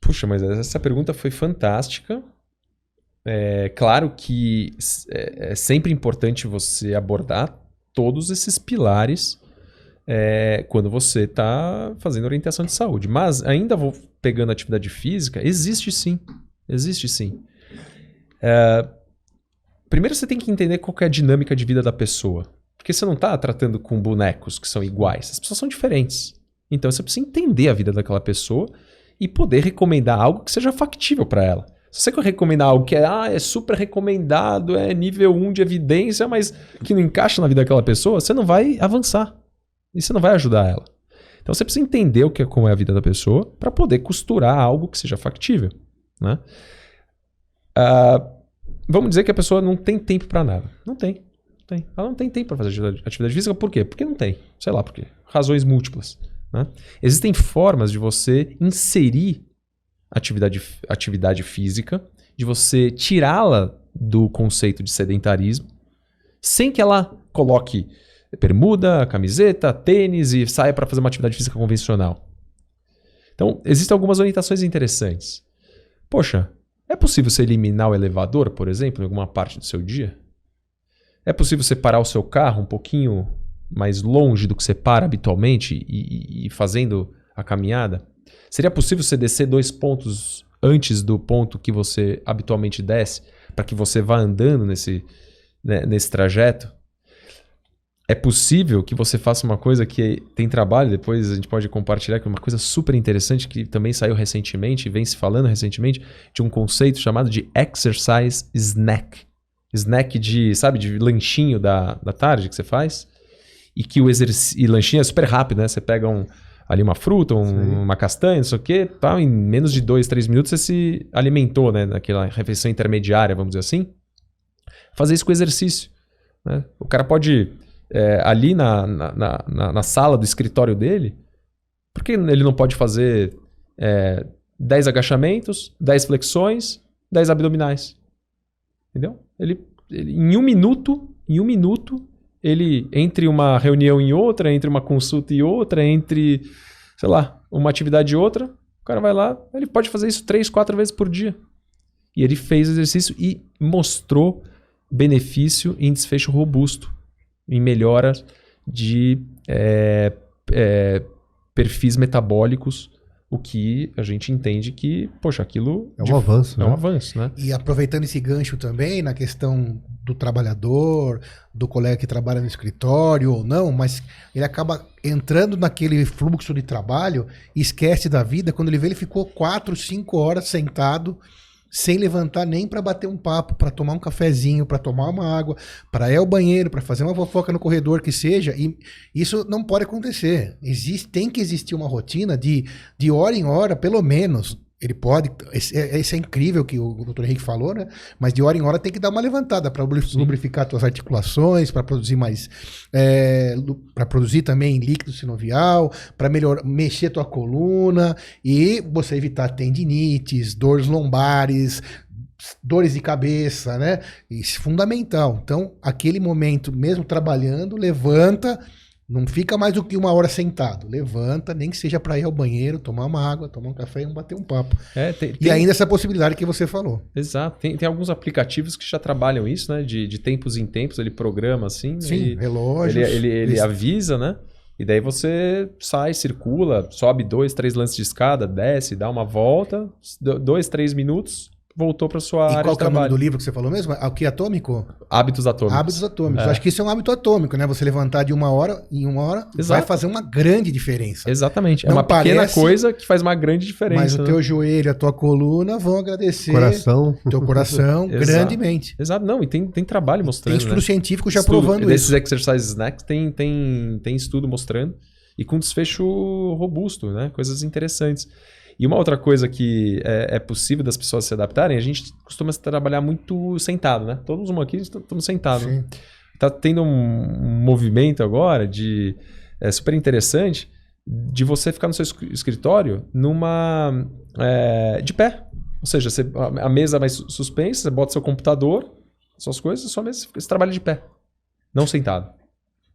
Puxa, mas essa pergunta foi fantástica. É claro que é, é sempre importante você abordar todos esses pilares é, quando você está fazendo orientação de saúde. Mas ainda vou pegando atividade física, existe sim. Existe sim. É, primeiro você tem que entender qual é a dinâmica de vida da pessoa. Porque você não está tratando com bonecos que são iguais. As pessoas são diferentes. Então você precisa entender a vida daquela pessoa e poder recomendar algo que seja factível para ela. Se você recomendar algo que é, ah, é super recomendado, é nível 1 de evidência, mas que não encaixa na vida daquela pessoa, você não vai avançar. Você não vai ajudar ela. Então você precisa entender o que é, como é a vida da pessoa para poder costurar algo que seja factível. Né? Ah, vamos dizer que a pessoa não tem tempo para nada. Não tem. Não tem. Ela não tem tempo para fazer atividade física. Por quê? Porque não tem. Sei lá por quê. Razões múltiplas. Né? Existem formas de você inserir atividade, atividade física, de você tirá-la do conceito de sedentarismo, sem que ela coloque bermuda, camiseta, tênis e saia para fazer uma atividade física convencional. Então, existem algumas orientações interessantes. Poxa, é possível você eliminar o elevador, por exemplo, em alguma parte do seu dia? É possível você parar o seu carro um pouquinho mais longe do que você para habitualmente e, e, e fazendo a caminhada? Seria possível você descer dois pontos antes do ponto que você habitualmente desce, para que você vá andando nesse, né, nesse trajeto? É possível que você faça uma coisa que tem trabalho, depois a gente pode compartilhar, que é uma coisa super interessante que também saiu recentemente, vem se falando recentemente, de um conceito chamado de exercise snack. Snack de, sabe, de lanchinho da, da tarde que você faz. E que o exercício. E lanchinho é super rápido, né? Você pega um, ali uma fruta, um, uma castanha, não sei o quê, tal, em menos de dois, três minutos você se alimentou, né? Naquela refeição intermediária, vamos dizer assim. Fazer isso com exercício. Né? O cara pode, é, ali na, na, na, na, sala do escritório dele, por que ele não pode fazer é, 10 agachamentos, 10 flexões, 10 abdominais? Entendeu? Ele, ele, em um minuto, em um minuto, ele, entre uma reunião e outra, entre uma consulta e outra, entre, sei lá, uma atividade e outra, o cara vai lá, ele pode fazer isso três, quatro vezes por dia. E ele fez o exercício e mostrou benefício em desfecho robusto, em melhora de é, é, perfis metabólicos, o que a gente entende que, poxa, aquilo é um avanço. É né? um avanço, né? E aproveitando esse gancho também na questão do trabalhador, do colega que trabalha no escritório ou não, mas ele acaba entrando naquele fluxo de trabalho e esquece da vida. Quando ele vê, ele ficou quatro, cinco horas sentado sem levantar nem para bater um papo, para tomar um cafezinho, para tomar uma água, para ir ao banheiro, para fazer uma fofoca no corredor que seja, e isso não pode acontecer. Existe, tem que existir uma rotina de, de hora em hora, pelo menos, ele pode. Esse, é, é incrível que o doutor Henrique falou, né? Mas de hora em hora tem que dar uma levantada para lubrificar suas articulações, para produzir mais. É, para produzir também líquido sinovial, para melhor mexer tua coluna e você evitar tendinites, dores lombares, dores de cabeça, né? Isso é fundamental. Então, aquele momento, mesmo trabalhando, levanta não fica mais do que uma hora sentado. Levanta, nem que seja para ir ao banheiro, tomar uma água, tomar um café e bater um papo. É, tem, e tem... ainda essa possibilidade que você falou. Exato. Tem, tem alguns aplicativos que já trabalham isso, né? De, de tempos em tempos, ele programa assim. Sim, ele, relógios. Ele, ele, ele avisa, né? E daí você sai, circula, sobe dois, três lances de escada, desce, dá uma volta, dois, três minutos, voltou para sua e área qual de trabalho. é o nome do livro que você falou mesmo? O que atômico? Hábitos atômicos. Hábitos atômicos. É. acho que isso é um hábito atômico, né? Você levantar de uma hora em uma hora Exato. vai fazer uma grande diferença. Exatamente. É Não é uma parece, pequena coisa que faz uma grande diferença. Mas o né? teu joelho, a tua coluna vão agradecer. Coração. Teu coração grandemente. Exato. Não, e tem, tem trabalho mostrando. Tem estudo né? científico já estudo, provando desses isso. Desses exercise snacks tem, tem, tem estudo mostrando. E com desfecho robusto, né? Coisas interessantes. E uma outra coisa que é, é, possível das pessoas se adaptarem, a gente costuma trabalhar muito sentado, né? Todos aqui estamos sentados. Né? Tá tendo um, movimento agora de é super interessante de você ficar no seu escritório numa é, de pé. Ou seja, você, a mesa mais suspensa, você bota seu computador, suas coisas, sua mesa, você trabalha de pé, não sentado.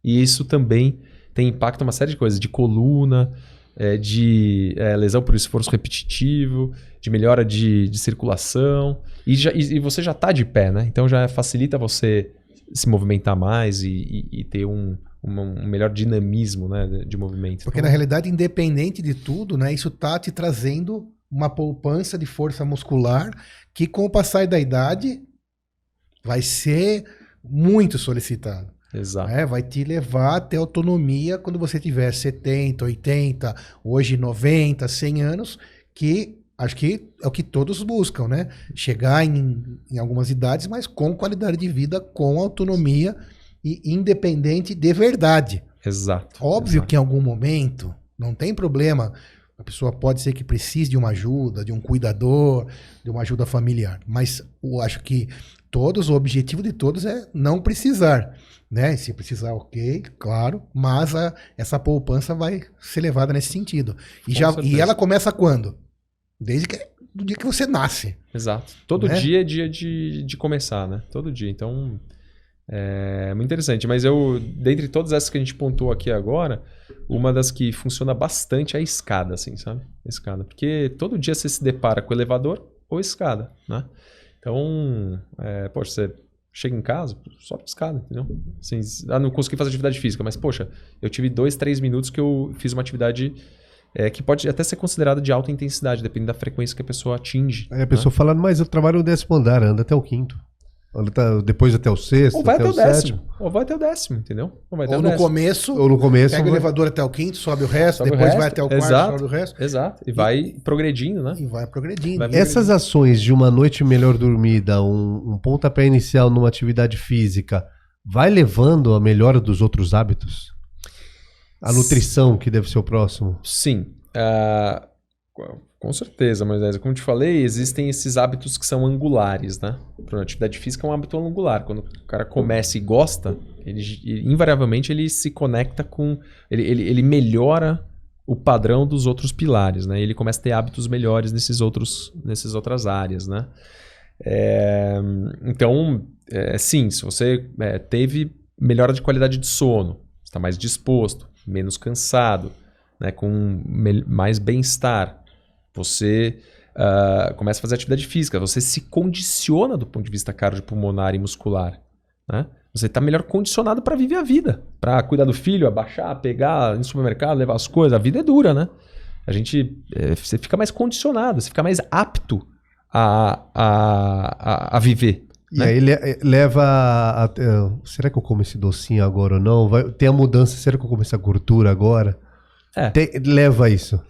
E isso também tem impacto em uma série de coisas, de coluna, é, de é, lesão por esforço repetitivo, de melhora de, de circulação. E, já, e, e, você já está de pé, né? Então já facilita você se movimentar mais e, e, e ter um, um, melhor dinamismo né, de movimento. Porque então, na realidade, independente de tudo, né, isso está te trazendo uma poupança de força muscular que com o passar da idade vai ser muito solicitado. Exato. É, vai te levar até autonomia quando você tiver 70, 80, hoje 90, 100 anos, que acho que é o que todos buscam, né? Chegar em, em algumas idades, mas com qualidade de vida, com autonomia e independente de verdade. Exato. Óbvio exato. que em algum momento, não tem problema, a pessoa pode ser que precise de uma ajuda, de um cuidador, de uma ajuda familiar. Mas eu acho que todos, o objetivo de todos é não precisar né? Se precisar, ok, claro, mas a, essa poupança vai ser levada nesse sentido. E, já, e ela começa quando? Desde que, do dia que você nasce. Exato. Todo né? dia é dia de, de começar, né? Todo dia. Então, é muito interessante. Mas eu, dentre todas essas que a gente pontuou aqui agora, uma das que funciona bastante é a escada, assim, sabe? A escada. Porque todo dia você se depara com elevador ou escada, né? Então, é, poxa, você chega em casa, sobe a escada, entendeu? Assim, ah, não consegui fazer atividade física, mas, poxa, eu tive dois, três minutos que eu fiz uma atividade é, que pode até ser considerada de alta intensidade, dependendo da frequência que a pessoa atinge. Aí a pessoa né? falando, mas eu trabalho no décimo andar, anda até o quinto. Tá depois até o sexto, ou vai até, até o, décimo. Sétimo. Ou vai até o décimo, entendeu? Ou, ou no décimo. começo, ou no começo, pega o elevador até o quinto, sobe o resto, sobe depois o resto, vai até o quarto, exato, sobe o resto. Exato. E, e vai progredindo, né? E vai progredindo. Vai progredindo. Essas ações de uma noite melhor dormida, um, um pontapé inicial numa atividade física, vai levando a melhora dos outros hábitos? A nutrição, que deve ser o próximo? Sim. Uh, com certeza, mas como te falei, existem esses hábitos que são angulares, né? A atividade física é um hábito angular. Quando o cara começa e gosta, ele, invariavelmente ele se conecta com. Ele, ele, ele melhora o padrão dos outros pilares, né? Ele começa a ter hábitos melhores nesses outros, nessas outras áreas, né? É, então, é, sim, se você é, teve melhora de qualidade de sono, está mais disposto, menos cansado, né, com mais bem-estar, você uh, começa a fazer atividade física, você se condiciona do ponto de vista cardiopulmonar e muscular. Né? Você está melhor condicionado para viver a vida, para cuidar do filho, abaixar, pegar no supermercado, levar as coisas. A vida é dura, né? A gente, é, você fica mais condicionado, você fica mais apto a, a, a, a viver. E né? aí leva a, a, Será que eu como esse docinho agora ou não? Vai, tem a mudança, será que eu como essa gordura agora? É. Tem, leva a isso.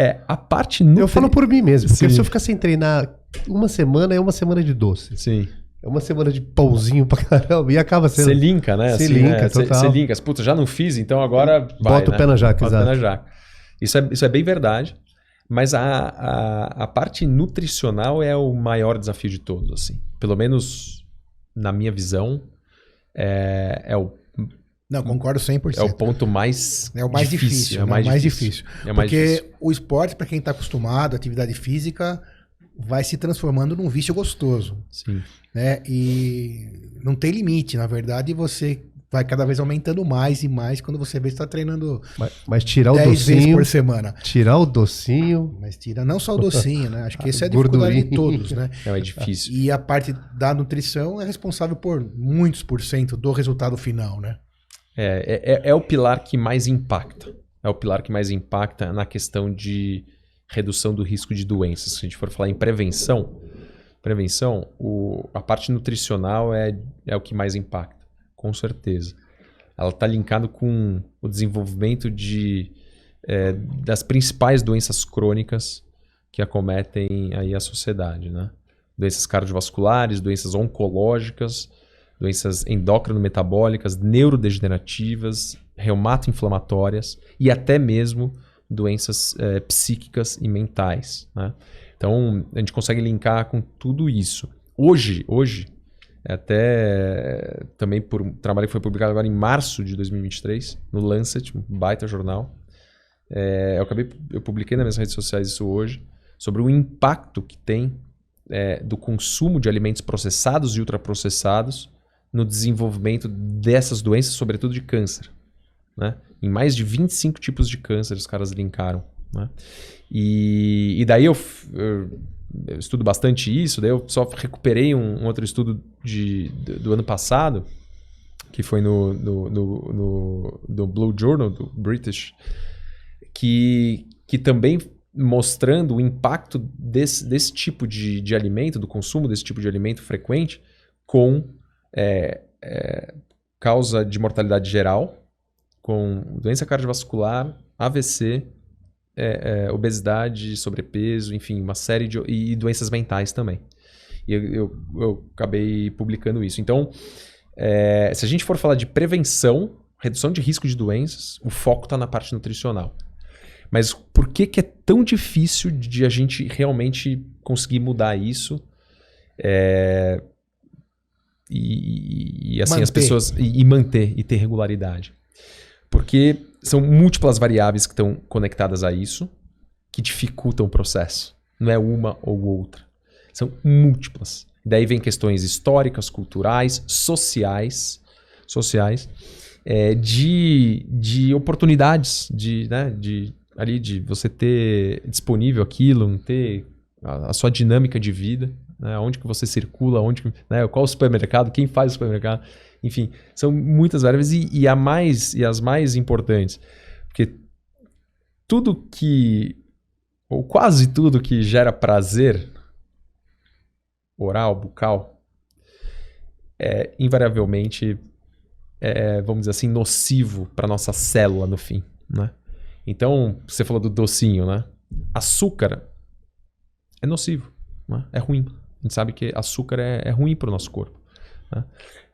É, a parte nutri... Eu falo por mim mesmo, porque Sim. se eu ficar sem treinar uma semana é uma semana de doce. Sim. É uma semana de pãozinho pra caramba. E acaba sendo. Você linka, né? Você Assim, linka, né? Você- total. Você linka. Puta, já não fiz, então agora. vai, Bota o né? pé na jaca, Bota o pé exato. na jaca. Isso é, isso é bem verdade. Mas a, a, a parte nutricional é o maior desafio de todos, assim. Pelo menos na minha visão, é, é, o, Não, concordo 100%. é o ponto mais É o mais difícil, é o né? mais, O mais difícil. difícil. É mais Porque difícil. o esporte, para quem está acostumado, a atividade física, vai se transformando num vício gostoso. Sim. Né? E não tem limite, na verdade, você vai cada vez aumentando mais e mais quando você vê que está treinando Mas, mas tirar o 10 vezes docinho. por semana. Tirar o docinho. Mas tira não só o docinho, né? Acho que essa é a dificuldade de Gordurinha. todos, né? Não, é difícil. E a parte da nutrição é responsável por muitos por cento do resultado final, né? É, é, é- é o pilar que mais impacta. É o pilar que mais impacta na questão de redução do risco de doenças. Se a gente for falar em prevenção, prevenção, o- a parte nutricional é, é o que mais impacta, com certeza. Ela está linkado com o desenvolvimento de, é, das principais doenças crônicas que acometem aí a sociedade, né? Doenças cardiovasculares, doenças oncológicas, doenças endócrino-metabólicas, neurodegenerativas, reumato-inflamatórias e até mesmo doenças eh, psíquicas e mentais. né? Então, a gente consegue linkar com tudo isso. Hoje, hoje, até também por um trabalho que foi publicado agora em março de 2023, no Lancet, um baita jornal, eh, eu, acabei, eu publiquei nas minhas redes sociais isso hoje, sobre o impacto que tem eh, do consumo de alimentos processados e ultraprocessados no desenvolvimento dessas doenças, sobretudo de câncer. Né? Em mais de 25 tipos de câncer os caras linkaram. Né? E, e daí eu, eu- eu estudo bastante isso, daí eu só recuperei um, um outro estudo de, do, do ano passado, que foi no, no, no, no- do Blue Journal, do British, que, que também mostrando o impacto desse, desse tipo de, de alimento, do consumo desse tipo de alimento frequente, com é, é, causa de mortalidade geral, com doença cardiovascular, AVC, é, é, obesidade, sobrepeso, enfim, uma série de. e doenças mentais também. E eu, eu, eu acabei publicando isso. Então, é, se a gente for falar de prevenção, redução de risco de doenças, o foco está na parte nutricional. Mas por que, que é tão difícil de a gente realmente conseguir mudar isso? É, e, e, assim, as Manter. pessoas. E, e manter e ter regularidade. Porque são múltiplas variáveis que estão conectadas a isso que dificultam o processo. Não é uma ou outra. São múltiplas. Daí vem questões históricas, culturais, sociais, sociais, é, de, de oportunidades, de, né, de ali de você ter disponível aquilo, não ter a, a sua dinâmica de vida, né, onde que você circula, onde, né, qual o supermercado, quem faz o supermercado, enfim, são muitas variáveis e, e a mais e as mais importantes, porque tudo que ou quase tudo que gera prazer oral, bucal, é invariavelmente, é, vamos dizer assim, nocivo para nossa célula no fim, né? Então, você falou do docinho, né? Açúcar é nocivo, né? é ruim. A gente sabe que açúcar é, é ruim para o nosso corpo. né?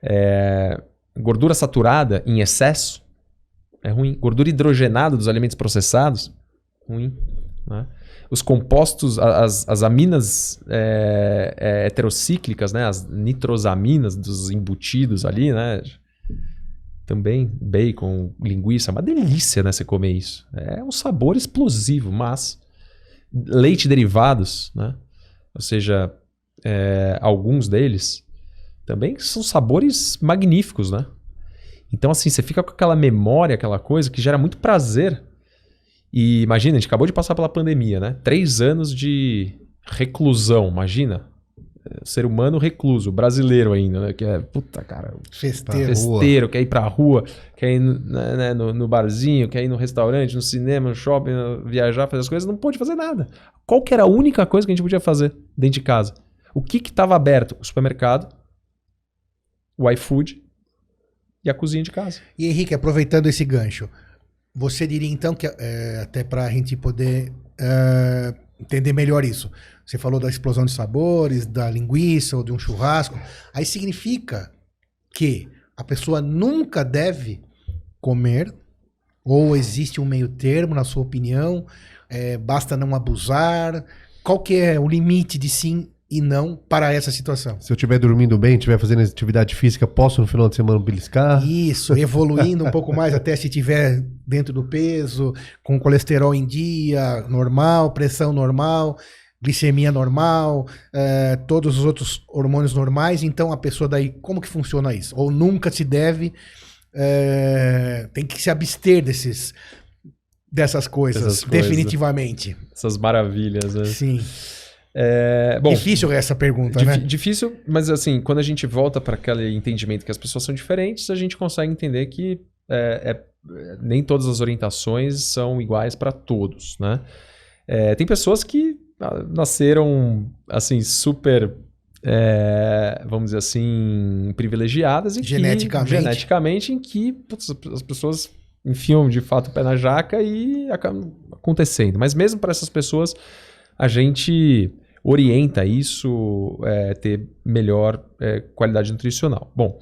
É, gordura saturada em excesso é ruim. Gordura hidrogenada dos alimentos processados, ruim. né? Os compostos, as, as aminas é, é, heterocíclicas, né? as nitrosaminas dos embutidos ali, né? Também bacon, linguiça, é uma delícia, né? Você comer isso. É um sabor explosivo, mas leite derivados, né? Ou seja, é, alguns deles também são sabores magníficos, né? Então, assim, você fica com aquela memória, aquela coisa que gera muito prazer. E imagina, a gente acabou de passar pela pandemia, né? Três anos de reclusão, imagina. É, Ser humano recluso, brasileiro ainda, né? Que é, puta, cara, Festeiro. festeiro, quer ir pra rua, quer ir no, né, né, no- no barzinho, quer ir no restaurante, no cinema, no shopping, viajar, fazer as coisas, não pôde fazer nada. Qual que era a única coisa que a gente podia fazer dentro de casa? O que estava aberto? O supermercado, o iFood e a cozinha de casa. E Henrique, aproveitando esse gancho, você diria então que, é, até para a gente poder é, entender melhor isso. Você falou da explosão de sabores, da linguiça ou de um churrasco. Aí significa que a pessoa nunca deve comer, ou existe um meio termo, na sua opinião, é, basta não abusar. Qual que é o limite de sim e não para essa situação? Se eu estiver dormindo bem, estiver fazendo atividade física, posso no final de semana beliscar? Isso, evoluindo um pouco mais até se tiver dentro do peso, com colesterol em dia, normal, pressão normal, glicemia normal, eh, todos os outros hormônios normais. Então a pessoa daí, como que funciona isso? Ou nunca se deve, eh, tem que se abster desses dessas coisas, coisas. definitivamente. Essas maravilhas, né? Sim. É, bom, Difícil essa pergunta, Dif- né? Difícil, mas assim, quando a gente volta para aquele entendimento que as pessoas são diferentes, a gente consegue entender que é, é, nem todas as orientações são iguais para todos, né? É, tem pessoas que ah, nasceram assim super, é, vamos dizer assim, privilegiadas e Geneticamente. que geneticamente em que putz, as pessoas enfiam de fato o pé na jaca e acaba acontecendo. Mas mesmo para essas pessoas a gente orienta isso é, ter melhor é, qualidade nutricional. Bom,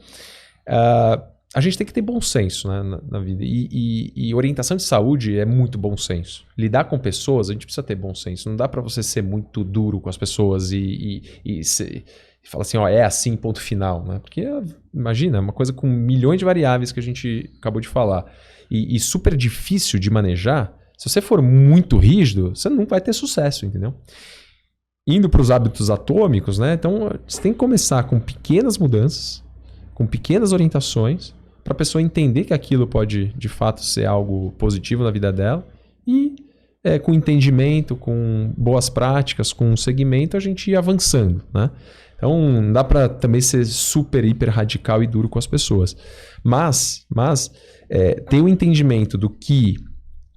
ah, a gente tem que ter bom senso né, na, na vida. E, e- e orientação de saúde é muito bom senso. Lidar com pessoas, a gente precisa ter bom senso. Não dá para você ser muito duro com as pessoas e, e, e, assim, ó, é assim, ponto final. Né? Porque, imagina, é uma coisa com milhões de variáveis que a gente acabou de falar. E, e super difícil de manejar. Se você for muito rígido, você não vai ter sucesso, entendeu? Indo para os hábitos atômicos, né? Então, você tem que começar com pequenas mudanças, com pequenas orientações, para a pessoa entender que aquilo pode, de fato, ser algo positivo na vida dela. E é, com entendimento, com boas práticas, com um segmento, a gente ir avançando, né? Então, não dá para também ser super, hiper radical e duro com as pessoas. Mas, mas é, ter o entendimento do que,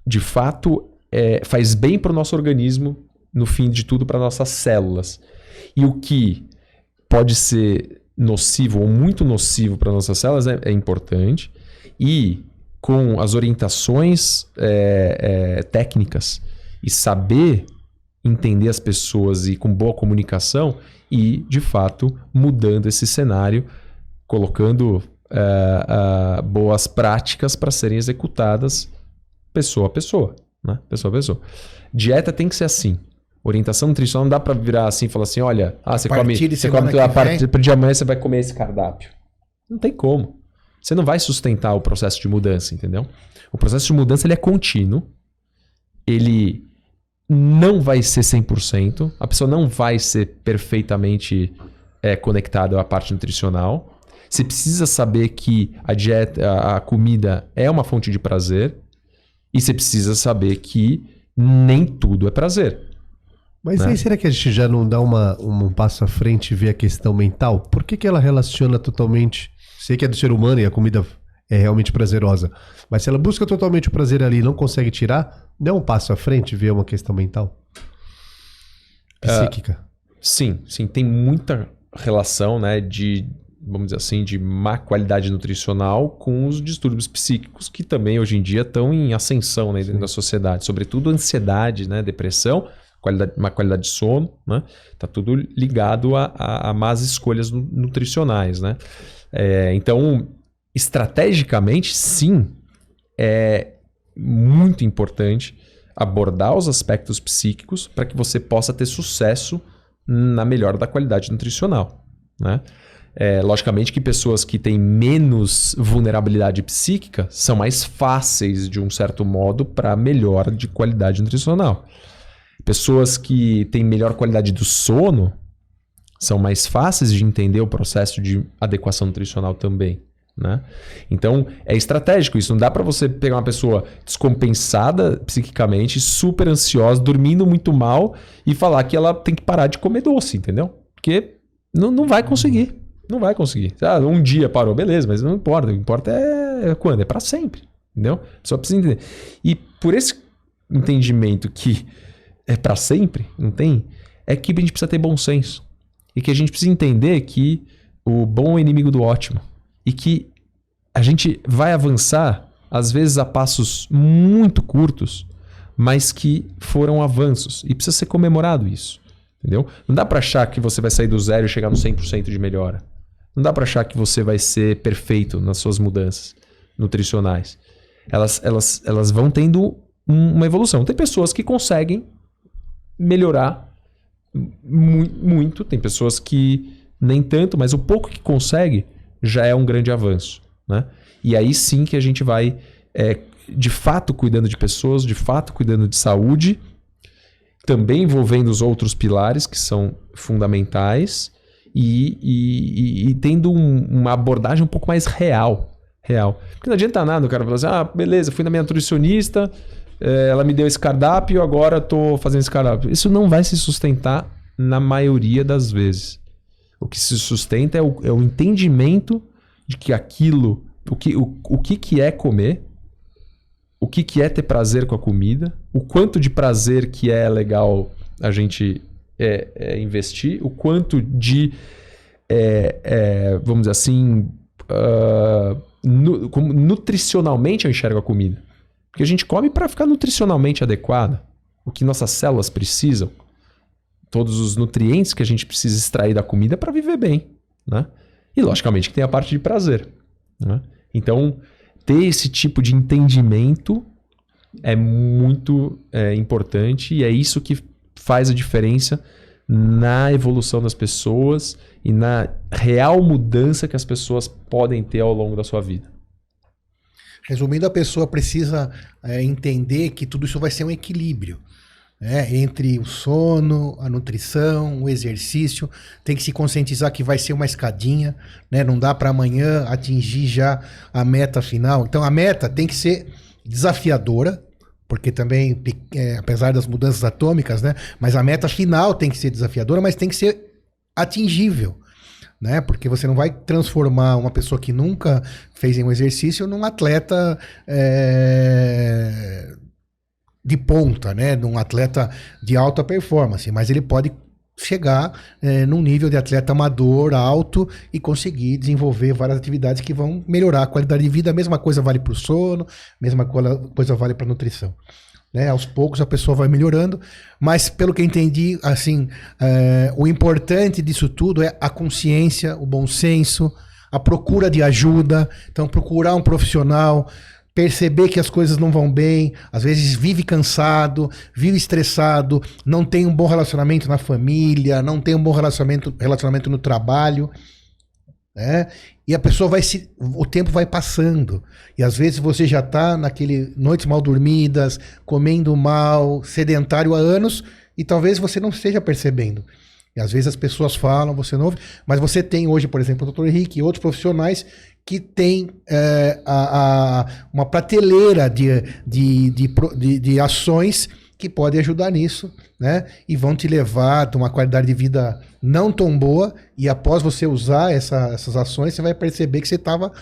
de fato, é, faz bem para o nosso organismo, no fim de tudo, para nossas células. E o que pode ser nocivo ou muito nocivo para nossas células é, é importante. E com as orientações é, é, técnicas e saber entender as pessoas e com boa comunicação e, de fato, mudando esse cenário, colocando é, boas práticas para serem executadas pessoa a pessoa, né? Pessoa a pessoa. Dieta tem que ser assim. Orientação nutricional não dá para virar assim e falar assim, olha, ah, você come, você come a partir de amanhã você vai comer esse cardápio. Não tem como. Você não vai sustentar o processo de mudança, entendeu? O processo de mudança ele é contínuo. Ele não vai ser 100%. A pessoa não vai ser perfeitamente é, conectada à parte nutricional. Você precisa saber que a dieta, a comida é uma fonte de prazer. E você precisa saber que nem tudo é prazer. Mas né? aí será que a gente já não dá uma, um passo à frente e vê a questão mental? Por que, que ela relaciona totalmente? Sei que é do ser humano e a comida é realmente prazerosa. Mas se ela busca totalmente o prazer ali e não consegue tirar, dá um passo à frente e vê uma questão mental? Psíquica. Sim, sim, tem muita relação, né, de, vamos dizer assim, de má qualidade nutricional com os distúrbios psíquicos que também hoje em dia estão em ascensão né, dentro da sociedade, sobretudo ansiedade, né, depressão, qualidade, má qualidade de sono, né, tá tudo ligado a, a, a más escolhas nu- nutricionais, né. É, então, estrategicamente, sim, é muito importante abordar os aspectos psíquicos para que você possa ter sucesso na melhora da qualidade nutricional. Né? É, logicamente que pessoas que têm menos vulnerabilidade psíquica são mais fáceis, de um certo modo, para melhora de qualidade nutricional. Pessoas que têm melhor qualidade do sono são mais fáceis de entender o processo de adequação nutricional também. Né? Então é estratégico isso. Não dá para você pegar uma pessoa descompensada psiquicamente, super ansiosa, dormindo muito mal e falar que ela tem que parar de comer doce, entendeu? Porque não, não vai conseguir. Não vai conseguir. Ah, um dia parou, beleza, mas não importa. O que importa é quando? É para sempre. Entendeu? Pessoa precisa entender. E por esse entendimento que é para sempre, não tem? É que a gente precisa ter bom senso. E que a gente precisa entender que o bom é inimigo do ótimo. E que a gente vai avançar, às vezes a passos muito curtos, mas que foram avanços. E precisa ser comemorado isso. Entendeu? Não dá para achar que você vai sair do zero e chegar no 100% de melhora. Não dá para achar que você vai ser perfeito nas suas mudanças nutricionais. Elas, elas, elas vão tendo um, uma evolução. Tem pessoas que conseguem melhorar mu muito, tem pessoas que nem tanto, mas o pouco que consegue já é um grande avanço. Né? E aí sim que a gente vai, é, de fato, cuidando de pessoas, de fato, cuidando de saúde, também envolvendo os outros pilares que são fundamentais e, e, e tendo um, uma abordagem um pouco mais real. Real. Porque não adianta nada o cara falar assim: ah, beleza, fui na minha nutricionista, ela me deu esse cardápio, agora estou fazendo esse cardápio. Isso não vai se sustentar na maioria das vezes. O que se sustenta é o, é o entendimento de que aquilo, o que, o, o que, que é comer, o que, que é ter prazer com a comida, o quanto de prazer que é legal a gente é, é investir, o quanto de, é, é vamos dizer assim, uh, nu, como nutricionalmente eu enxergo a comida. Porque a gente come para ficar nutricionalmente adequado, o que nossas células precisam, todos os nutrientes que a gente precisa extrair da comida para viver bem, né? E logicamente que tem a parte de prazer, né? Então, ter esse tipo de entendimento é muito é, importante e é isso que faz a diferença na evolução das pessoas e na real mudança que as pessoas podem ter ao longo da sua vida. Resumindo, a pessoa precisa é, entender que tudo isso vai ser um equilíbrio. Né? Entre o sono, a nutrição, o exercício, tem que se conscientizar que vai ser uma escadinha, né? Não dá para amanhã atingir já a meta final. Então a meta tem que ser desafiadora, porque também, é, apesar das mudanças atômicas, né? Mas a meta final tem que ser desafiadora, mas tem que ser atingível. Né? Porque você não vai transformar uma pessoa que nunca fez um exercício num atleta é, de ponta, né? Num atleta de alta performance, mas ele pode chegar é, num nível de atleta amador alto e conseguir desenvolver várias atividades que vão melhorar a qualidade de vida. A mesma coisa vale para o sono, mesma coisa vale para nutrição. Né? Aos poucos a pessoa vai melhorando, mas pelo que entendi, assim, é, o importante disso tudo é a consciência, o bom senso, a procura de ajuda. Então, procurar um profissional, perceber que as coisas não vão bem, às vezes vive cansado, vive estressado, não tem um bom relacionamento na família, não tem um bom relacionamento, relacionamento no trabalho. Né? E a pessoa vai se. O tempo vai passando. E às vezes você já está naquele noites mal dormidas, comendo mal, sedentário há anos, e talvez você não esteja percebendo. E às vezes as pessoas falam, você não ouve, mas você tem hoje, por exemplo, o Dr. Henrique e outros profissionais que tem é, a, a, uma prateleira de, de, de, de, de ações que podem ajudar nisso, né? E vão te levar a uma qualidade de vida não tão boa. E após você usar essa, essas ações, você vai perceber que você estava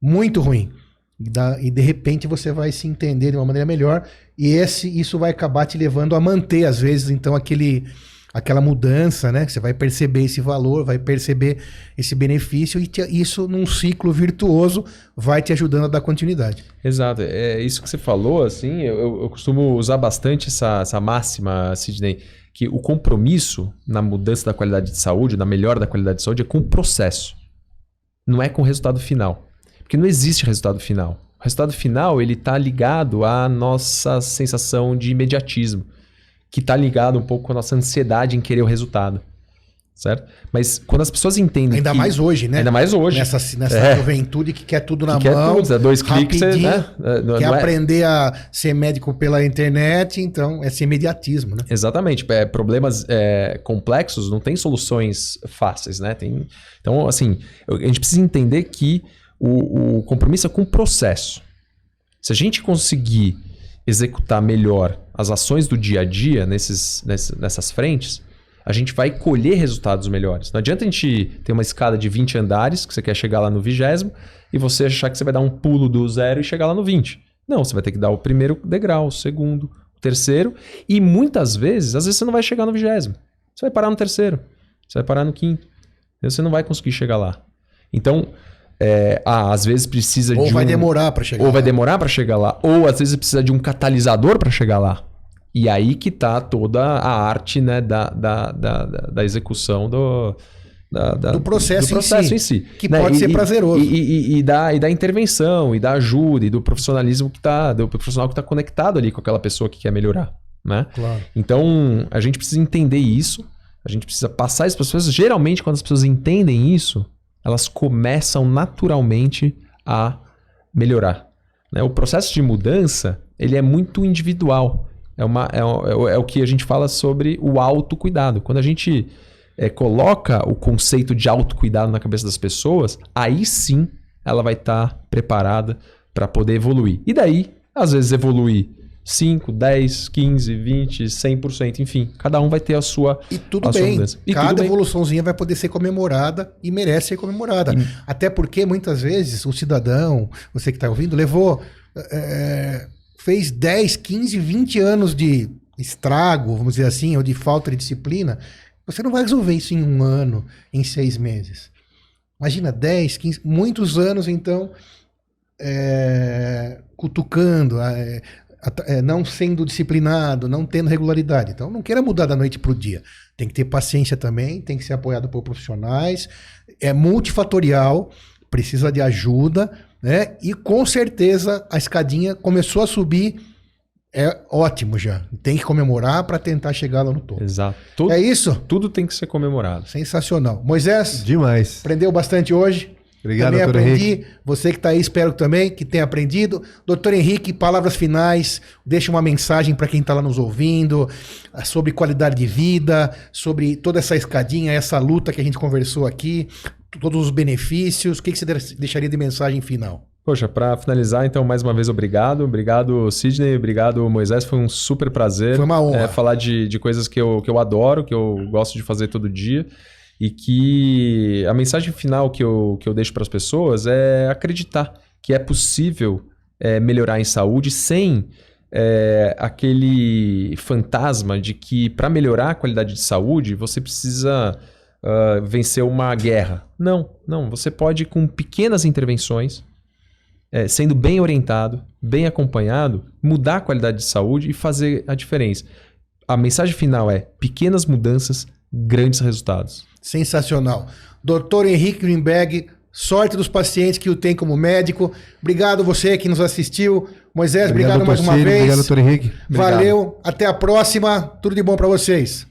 muito ruim. E, da, e, de repente você vai se entender de uma maneira melhor. E esse, isso vai acabar te levando a manter, às vezes, então, aquele aquela mudança, né? Você vai perceber esse valor, vai perceber esse benefício e te, isso num ciclo virtuoso vai te ajudando a dar continuidade. Exato, é isso que você falou, assim, eu, eu costumo usar bastante essa, essa máxima, Sidney, que o compromisso na mudança da qualidade de saúde, na melhora da qualidade de saúde, é com o processo, não é com o resultado final, porque não existe resultado final. O resultado final ele está ligado à nossa sensação de imediatismo que está ligado um pouco com a nossa ansiedade em querer o resultado. Certo? Mas quando as pessoas entendem. Ainda que, mais hoje, né? Ainda mais hoje. Nessa, nessa é. juventude que quer tudo na que mão. Quer tudo, é dois cliques, né? É, não, quer não é... aprender a ser médico pela internet, então esse imediatismo, né? Exatamente. É, problemas é, complexos não tem soluções fáceis, né? Tem, então, assim, a gente precisa entender que o, o compromisso é com o processo. Se a gente conseguir executar melhor as ações do dia a dia nesses, nessas frentes, a gente vai colher resultados melhores. Não adianta a gente ter uma escada de 20 andares, que você quer chegar lá no vigésimo, e você achar que você vai dar um pulo do zero e chegar lá no 20. Não, você vai ter que dar o primeiro degrau, o segundo, o terceiro, e muitas vezes, às vezes você não vai chegar no vigésimo. Você vai parar no terceiro, você vai parar no quinto. Você não vai conseguir chegar lá. Então, é, ah, às vezes precisa ou de. Ou vai um, demorar para chegar Ou lá. vai demorar para chegar lá. Ou às vezes precisa de um catalisador para chegar lá. E aí que tá toda a arte né, da, da, da, da execução do, da, da, Do processo em processo si, em si. que né? pode E- ser prazeroso. E, e- e da, e da intervenção, e da ajuda, e do profissionalismo que tá, do profissional que tá conectado ali com aquela pessoa que quer melhorar, né? Claro. Então, a gente precisa entender isso, a gente precisa passar isso para as pessoas. Geralmente, quando as pessoas entendem isso, elas começam naturalmente a melhorar. né? O processo de mudança, ele é muito individual. É, uma, é, o- é o- é o que a gente fala sobre o autocuidado. Quando a gente é, coloca o conceito de autocuidado na cabeça das pessoas, aí sim ela vai estar preparada para poder evoluir. E daí, às vezes, evoluir 5, 10, 15, 20, 100%, enfim. Cada um vai ter a sua. E tudo a bem. E Cada tudo bem. evoluçãozinha vai poder ser comemorada e merece ser comemorada. Até porque muitas vezes o cidadão, você que está ouvindo, levou. é, fez 10, 15, 20 anos de estrago, vamos dizer assim, ou de falta de disciplina. Você não vai resolver isso em um ano, em seis meses. Imagina 10, 15, muitos anos, então, é, cutucando, é, é, não sendo disciplinado, não tendo regularidade. Então, não queira mudar da noite para o dia. Tem que ter paciência também, tem que ser apoiado por profissionais. É multifatorial, precisa de ajuda, né? E com certeza a escadinha começou a subir. É ótimo já. Tem que comemorar para tentar chegar lá no topo. Exato. Tudo, É isso? tudo tem que ser comemorado. Sensacional. Moisés, Demais. aprendeu bastante hoje. Obrigado, também doutor aprendi. Henrique. Você que está aí, espero também que tenha aprendido. Doutor Henrique, palavras finais. Deixa uma mensagem para quem está lá nos ouvindo ah, sobre qualidade de vida, sobre toda essa escadinha, essa luta que a gente conversou aqui, todos os benefícios. O que, que você de- deixaria de mensagem final? Poxa, para finalizar, então, mais uma vez, obrigado. Obrigado, Sidney. Obrigado, Moisés. Foi um super prazer. Foi uma honra. é, falar de, de coisas que eu, que eu adoro, que eu gosto de fazer todo dia. E que a mensagem final que eu, que eu deixo para as pessoas é acreditar que é possível é, melhorar em saúde sem é, aquele fantasma de que para melhorar a qualidade de saúde você precisa ah, vencer uma guerra. Não, não. Você pode, com pequenas intervenções, é, sendo bem orientado, bem acompanhado, mudar a qualidade de saúde e fazer a diferença. A mensagem final é: pequenas mudanças, grandes resultados. Sensacional. Doutor Henrique Greenberg, sorte dos pacientes que o tem como médico. Obrigado você que nos assistiu. Moisés, obrigado, doutor mais uma Ciro, vez. Obrigado, doutor Henrique. Valeu, até a próxima. Tudo de bom para vocês.